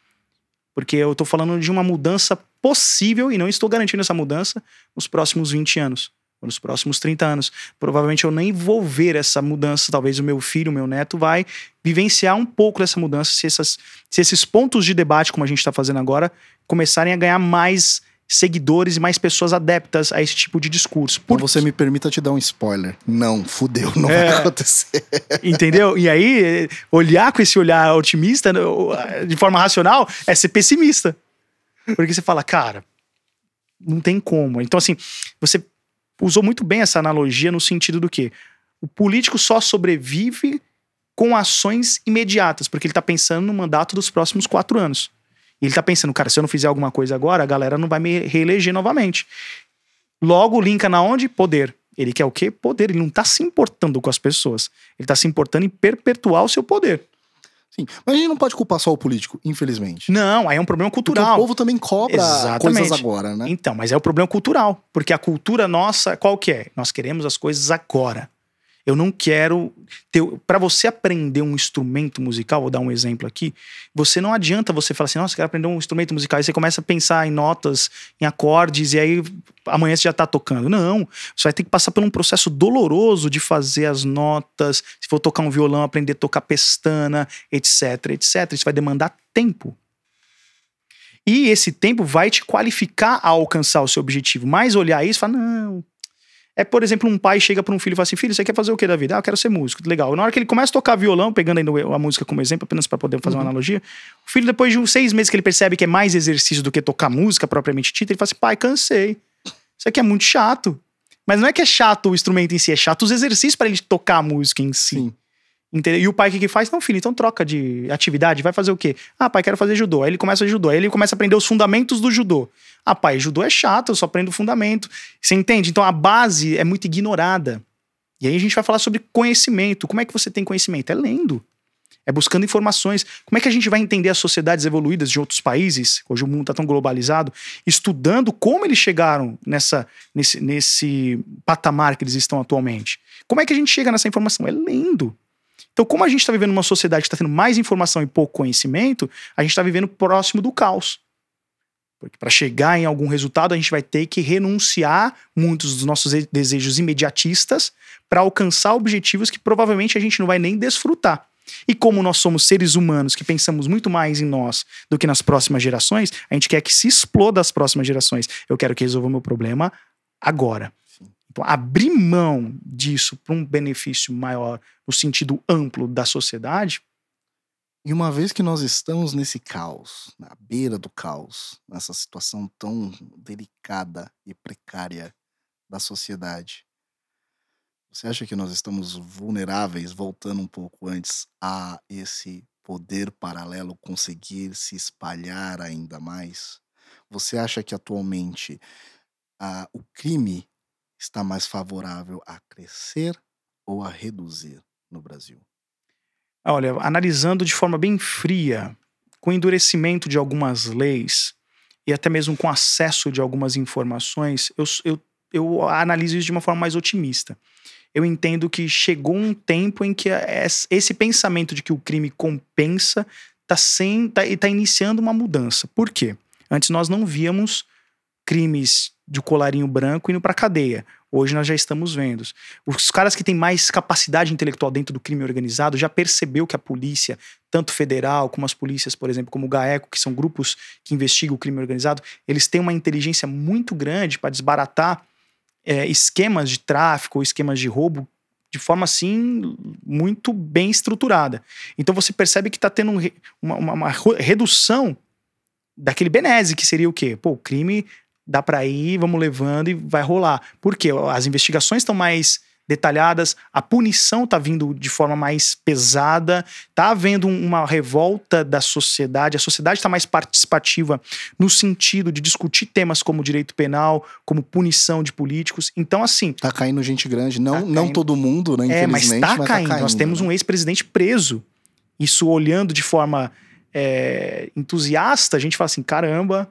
Porque eu estou falando de uma mudança possível, e não estou garantindo essa mudança, nos próximos 20 anos. Ou nos próximos 30 anos. Provavelmente eu nem vou ver essa mudança. Talvez o meu filho, o meu neto, vai vivenciar um pouco dessa mudança se, essas, se esses pontos de debate, como a gente está fazendo agora, começarem a ganhar mais seguidores e mais pessoas adeptas a esse tipo de discurso. Por Por você me permita te dar um spoiler. Não, fudeu, não É. vai acontecer. Entendeu? E aí, olhar com esse olhar otimista, né, de forma racional, é ser pessimista. Porque você fala, cara, não tem como. Então, assim, você usou muito bem essa analogia no sentido do que o político só sobrevive com ações imediatas, porque ele tá pensando no mandato dos próximos quatro anos. Ele tá pensando, cara, se eu não fizer alguma coisa agora, a galera não vai me reeleger novamente. Logo, linka na onde? Poder. Ele quer o quê? Poder. Ele não tá se importando com as pessoas. Ele tá se importando em perpetuar o seu poder. Sim, mas a gente não pode culpar só o político, infelizmente. Não, aí é um problema Porque o cultural. povo também cobra Exatamente. coisas agora, né? Então, mas é o problema cultural. Porque a cultura nossa, qual que é? Nós queremos as coisas agora. Eu não quero ter. Para você aprender um instrumento musical, vou dar um exemplo aqui. Você não adianta você falar assim, nossa, quero aprender um instrumento musical. Aí você começa a pensar em notas, em acordes, e aí amanhã você já tá tocando. Não. Você vai ter que passar por um processo doloroso de fazer as notas. Se for tocar um violão, aprender a tocar pestana, etc, etc. Isso vai demandar tempo. E esse tempo vai te qualificar a alcançar o seu objetivo. Mas olhar isso e falar, não. É, por exemplo, um pai chega para um filho e fala assim: Filho, você quer fazer o que da vida? Ah, eu quero ser músico. Legal. Na hora que ele começa a tocar violão, pegando ainda a música como exemplo, apenas para poder fazer uma Uhum. analogia, o filho, depois de uns seis meses que ele percebe que é mais exercício do que tocar música propriamente dita, ele fala assim: Pai, cansei. Isso aqui é muito chato. Mas não é que é chato o instrumento em si, é chato os exercícios para ele tocar a música em si. Sim. Entendeu? E o pai o que, que faz? Não, filho, então troca de atividade, vai fazer o quê? Ah, pai, quero fazer judô. Aí ele começa a judô. Aí ele começa a aprender os fundamentos do judô. Ah, pai, judô é chato, eu só aprendo o fundamento. Você entende? Então a base é muito ignorada. E aí a gente vai falar sobre conhecimento. Como é que você tem conhecimento? É lendo. É buscando informações. Como é que a gente vai entender as sociedades evoluídas de outros países? Hoje o mundo está tão globalizado. Estudando como eles chegaram nessa, nesse, nesse patamar que eles estão atualmente. Como é que a gente chega nessa informação? É lendo. Então, como a gente está vivendo numa sociedade que está tendo mais informação e pouco conhecimento, a gente está vivendo próximo do caos. Porque para chegar em algum resultado, a gente vai ter que renunciar muitos dos nossos desejos imediatistas para alcançar objetivos que provavelmente a gente não vai nem desfrutar. E como nós somos seres humanos que pensamos muito mais em nós do que nas próximas gerações, a gente quer que se exploda as próximas gerações. Eu quero que resolva o meu problema agora. Então, abrir mão disso para um benefício maior, no sentido amplo da sociedade, E uma vez que nós estamos nesse caos, na beira do caos, nessa situação tão delicada e precária da sociedade, você acha que nós estamos vulneráveis, voltando um pouco antes, a esse poder paralelo conseguir se espalhar ainda mais? Você acha que atualmente o crime está mais favorável a crescer ou a reduzir no Brasil? Olha, analisando de forma bem fria, com endurecimento de algumas leis e até mesmo com acesso de algumas informações, eu, eu, eu analiso isso de uma forma mais otimista. Eu entendo que chegou um tempo em que es- esse pensamento de que o crime compensa está tá, tá iniciando uma mudança. Por quê? Antes nós não víamos crimes de colarinho branco indo pra cadeia. Hoje nós já estamos vendo. Os caras que têm mais capacidade intelectual dentro do crime organizado já percebeu que a polícia, tanto federal como as polícias, por exemplo, como o GAECO, que são grupos que investigam o crime organizado, eles têm uma inteligência muito grande para desbaratar é, esquemas de tráfico ou esquemas de roubo de forma assim muito bem estruturada. Então você percebe que está tendo um, uma, uma, redução daquele benese, que seria o quê? Pô, crime dá para ir, vamos levando e vai rolar. Por quê? As investigações estão mais detalhadas, a punição está vindo de forma mais pesada, está havendo uma revolta da sociedade, a sociedade está mais participativa no sentido de discutir temas como direito penal, como punição de políticos. Então, assim. Tá caindo gente grande, não, tá não todo mundo, né? É, mas está caindo. Tá caindo. Nós temos né? um ex-presidente preso. Isso olhando de forma é, entusiasta, a gente fala assim: caramba,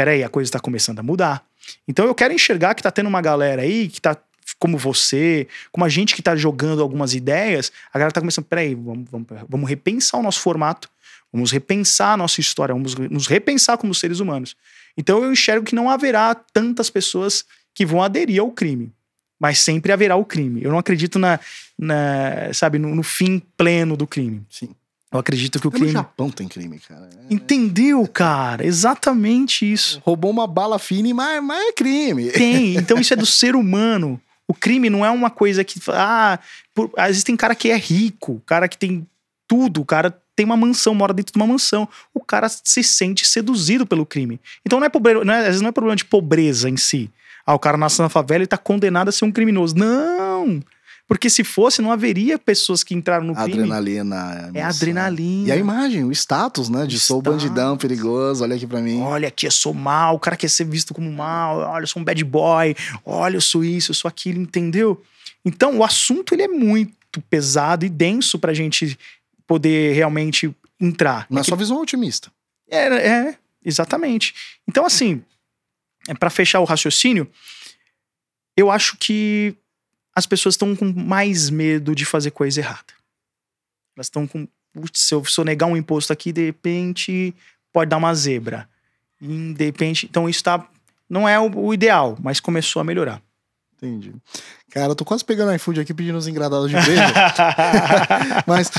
peraí, a coisa está começando a mudar. Então eu quero enxergar que tá tendo uma galera aí que tá como você, como a gente que tá jogando algumas ideias, a galera tá começando, peraí, vamos, vamos, vamos repensar o nosso formato, vamos repensar a nossa história, vamos nos repensar como seres humanos. Então eu enxergo que não haverá tantas pessoas que vão aderir ao crime, mas sempre haverá o crime. Eu não acredito na, na sabe, no, no fim pleno do crime. Sim. Eu acredito que o crime. No Japão tem crime, cara. É... Entendeu, cara? Exatamente isso. Roubou uma bala fina, mas, mas é crime. Tem. Então isso é do ser humano. O crime não é uma coisa que. Ah, por, às vezes tem cara que é rico, cara que tem tudo, cara tem uma mansão, mora dentro de uma mansão. O cara se sente seduzido pelo crime. Então não é, pobre, não é, às vezes não é problema de pobreza em si. Ah, o cara nasce na favela e tá condenado a ser um criminoso. Não! Porque se fosse, não haveria pessoas que entraram no crime. Adrenalina. É adrenalina. E a imagem, o status, né? De sou bandidão perigoso, olha aqui pra mim. Olha aqui, eu sou mal, o cara quer ser visto como mal, olha, eu sou um bad boy, olha, eu sou isso, eu sou aquilo, entendeu? Então, o assunto, ele é muito pesado e denso pra gente poder realmente entrar. Na é sua visão otimista. É, é, exatamente. Então, assim, é para fechar o raciocínio, eu acho que as pessoas estão com mais medo de fazer coisa errada. Elas estão com. Se eu sonegar um imposto aqui, de repente pode dar uma zebra. E de repente. Então isso tá. Não é o, o ideal, mas começou a melhorar. Entendi. Cara, eu tô quase pegando iFood aqui pedindo os engradados de beijo. mas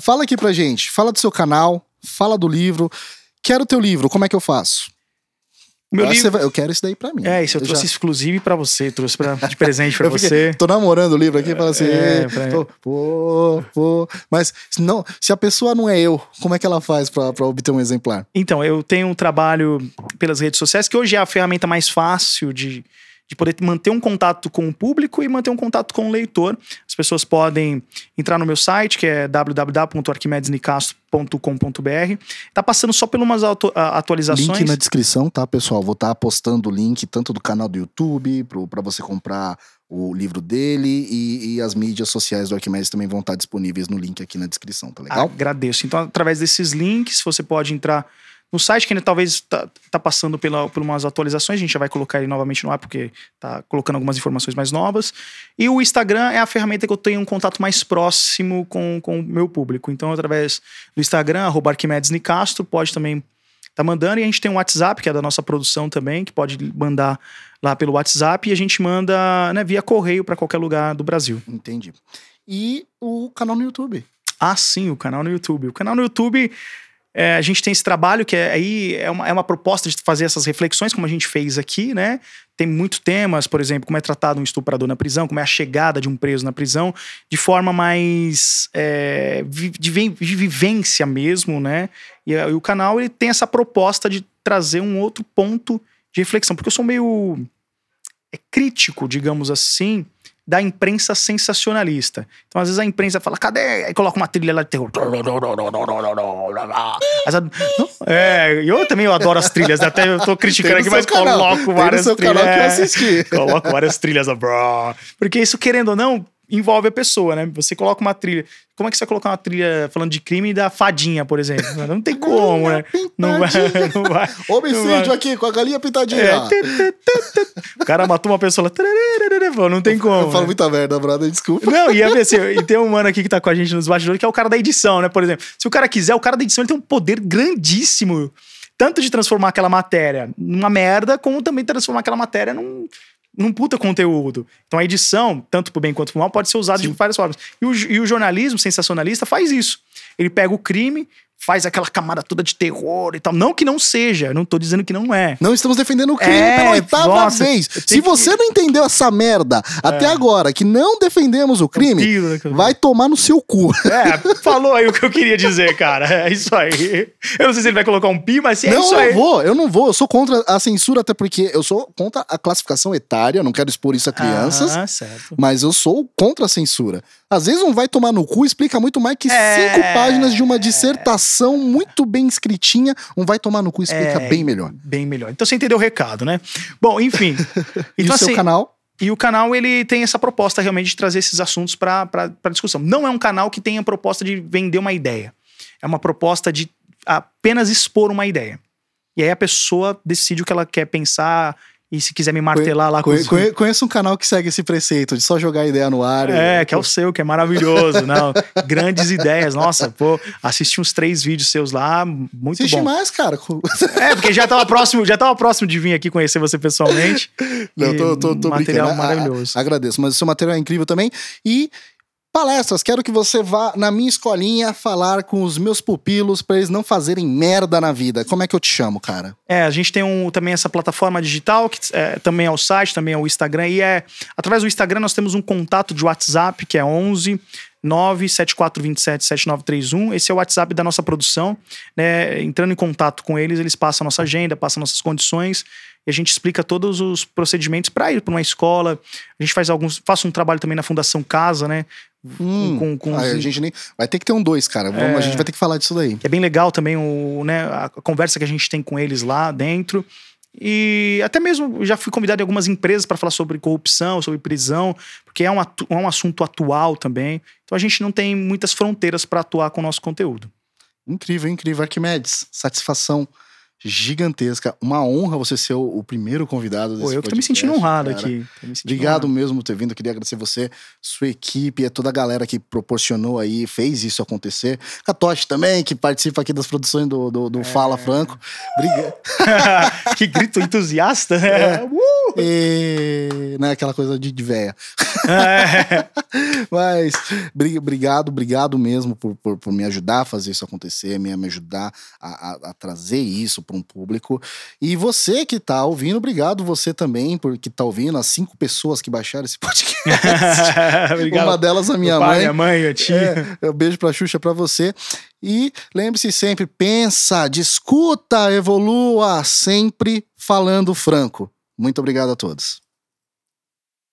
fala aqui pra gente. Fala do seu canal, fala do livro. Quero o teu livro, como é que eu faço? Meu livro... Vai... eu quero isso daí pra mim. É, isso eu, eu trouxe já... exclusivo pra você, trouxe pra, de presente pra você. Tô namorando o livro aqui, fala assim, é, pra... pô, pô. Mas não, se a pessoa não é eu, como é que ela faz pra, pra obter um exemplar? Então, eu tenho um trabalho pelas redes sociais, que hoje é a ferramenta mais fácil de, de poder manter um contato com o público e manter um contato com o leitor. As pessoas podem entrar no meu site, que é www.arquimedesnicastro.com.br. Tá passando só por umas atualizações. Link na descrição, tá, pessoal? Vou estar tá postando o link tanto do canal do YouTube, para você comprar o livro dele e, e, as mídias sociais do Arquimedes também vão estar disponíveis no link aqui na descrição, tá legal? Agradeço. Então, através desses links, você pode entrar no site, que ainda talvez está tá passando pela, por umas atualizações, a gente já vai colocar ele novamente no ar, porque tá colocando algumas informações mais novas. E o Instagram é a ferramenta que eu tenho um contato mais próximo com, com o meu público. Então, através do Instagram, arroba Arquimedes Nicastro, pode também tá mandando. E a gente tem um WhatsApp, que é da nossa produção também, que pode mandar lá pelo WhatsApp e a gente manda né, via correio para qualquer lugar do Brasil. Entendi. E o canal no YouTube? Ah, sim, o canal no YouTube. O canal no YouTube é, a gente tem esse trabalho que é, aí é uma, é uma proposta de fazer essas reflexões, como a gente fez aqui, né? Tem muitos temas, por exemplo, como é tratado um estuprador na prisão, como é a chegada de um preso na prisão, de forma mais é, de, vivência mesmo, né? E, e, o canal ele tem essa proposta de trazer um outro ponto de reflexão, porque eu sou meio é, crítico, digamos assim, da imprensa sensacionalista. Então, às vezes, a imprensa fala, cadê? Aí coloca uma trilha lá de terror. É, eu também eu adoro as trilhas, até eu tô criticando aqui, mas canal. coloco várias trilhas. Coloco várias trilhas, porque isso, querendo ou não, envolve a pessoa, né? Você coloca uma trilha. Como é que você vai colocar uma trilha falando de crime da fadinha, por exemplo? Não tem como, né? Não vai, não vai. Homicídio não vai. aqui com a galinha pintadinha. É, o cara matou uma pessoa lá. Não tem como. Eu falo né? muita merda, brother, desculpa. Não, e, assim, e tem um mano aqui que tá com a gente nos bastidores que é o cara da edição, né? Por exemplo, se o cara quiser, o cara da edição ele tem um poder grandíssimo tanto de transformar aquela matéria numa merda, como também transformar aquela matéria num, num puta conteúdo. Então a edição, tanto pro bem quanto pro mal, pode ser usada de várias formas. E o, e o jornalismo sensacionalista faz isso. Ele pega o crime, faz aquela camada toda de terror e tal. Não que não seja, não tô dizendo que não é. Não estamos defendendo o crime É, pela oitava nossa, vez. eu Se tenho que- você não entendeu essa merda até agora, que não defendemos o crime, tiro, eu- vai tomar no seu cu. É, falou aí o que eu queria dizer, cara. É isso aí. Eu não sei se ele vai colocar um pi, mas é não, isso eu aí. não vou, eu não vou. Eu sou contra a censura, até porque eu sou contra a classificação etária, não quero expor isso a crianças. Ah, certo. Mas eu sou contra a censura. Às vezes um vai tomar no cu explica muito mais que É. cinco páginas de uma dissertação muito bem escritinha. Um vai tomar no cu explica É, bem melhor. Bem melhor. Então você entendeu o recado, né? Bom, enfim. E Então, o seu assim, canal? E o canal, ele tem essa proposta realmente de trazer esses assuntos para discussão. Não é um canal que tenha a proposta de vender uma ideia. É uma proposta de apenas expor uma ideia. E aí a pessoa decide o que ela quer pensar e se quiser me martelar lá com Conhe- os... conhe- Conheço um canal que segue esse preceito de só jogar ideia no ar. É, e- que é o seu, que é maravilhoso. Não, grandes ideias. Nossa, pô, assisti uns três vídeos seus lá, muito Assiste bom. mais, cara. É, porque já tava próximo, já tava próximo de vir aqui conhecer você pessoalmente. Não, tô, tô, tô material brincando. A- a- maravilhoso. agradeço, mas o seu material é incrível também. E palestras, quero que você vá na minha escolinha falar com os meus pupilos para eles não fazerem merda na vida. Como é que eu te chamo, cara? É, a gente tem um, também essa plataforma digital, que é, também é o site, também é o Instagram. E é através do Instagram nós temos um contato de WhatsApp, que é 11 97427 7931. Esse é o WhatsApp da nossa produção. Né? Entrando em contato com eles, eles passam a nossa agenda, passam nossas condições. E a gente explica todos os procedimentos para ir para uma escola. A gente faz alguns. Faço um trabalho também na Fundação Casa, né? Hum, com, com Ah, os- a gente nem... Vai ter que ter um dois, cara. Vamos- A gente vai ter que falar disso daí. é bem legal também o, né, a conversa que a gente tem com eles lá dentro. E até mesmo já fui convidado em algumas empresas para falar sobre corrupção, sobre prisão, porque é um, atu- é um assunto atual também. Então a gente não tem muitas fronteiras para atuar com o nosso conteúdo. Incrível, incrível. Arquimedes, satisfação gigantesca. Uma honra você ser o, o primeiro convidado desse Pô, eu que tô me podcast, sentindo honrado cara. aqui. Sentindo Obrigado honrado. mesmo por ter vindo. Queria agradecer você, sua equipe, a toda a galera que proporcionou aí, fez isso acontecer. Catoche também, que participa aqui das produções do, do, É. do Fala Franco. Obrigado. que grito entusiasta, né? É. E, né, aquela coisa de, de véia. É. Mas bri- obrigado, obrigado mesmo por, por, por me ajudar a fazer isso acontecer, me, me ajudar a, a- a trazer isso para um público. E você que tá ouvindo, obrigado você também, por que tá ouvindo, as cinco pessoas que baixaram esse podcast. Obrigado. Uma delas a minha pai, mãe. minha mãe, a tia. É, um beijo pra Xuxa pra você. E lembre-se sempre, pensa, discuta, evolua, sempre falando franco. Muito obrigado a todos.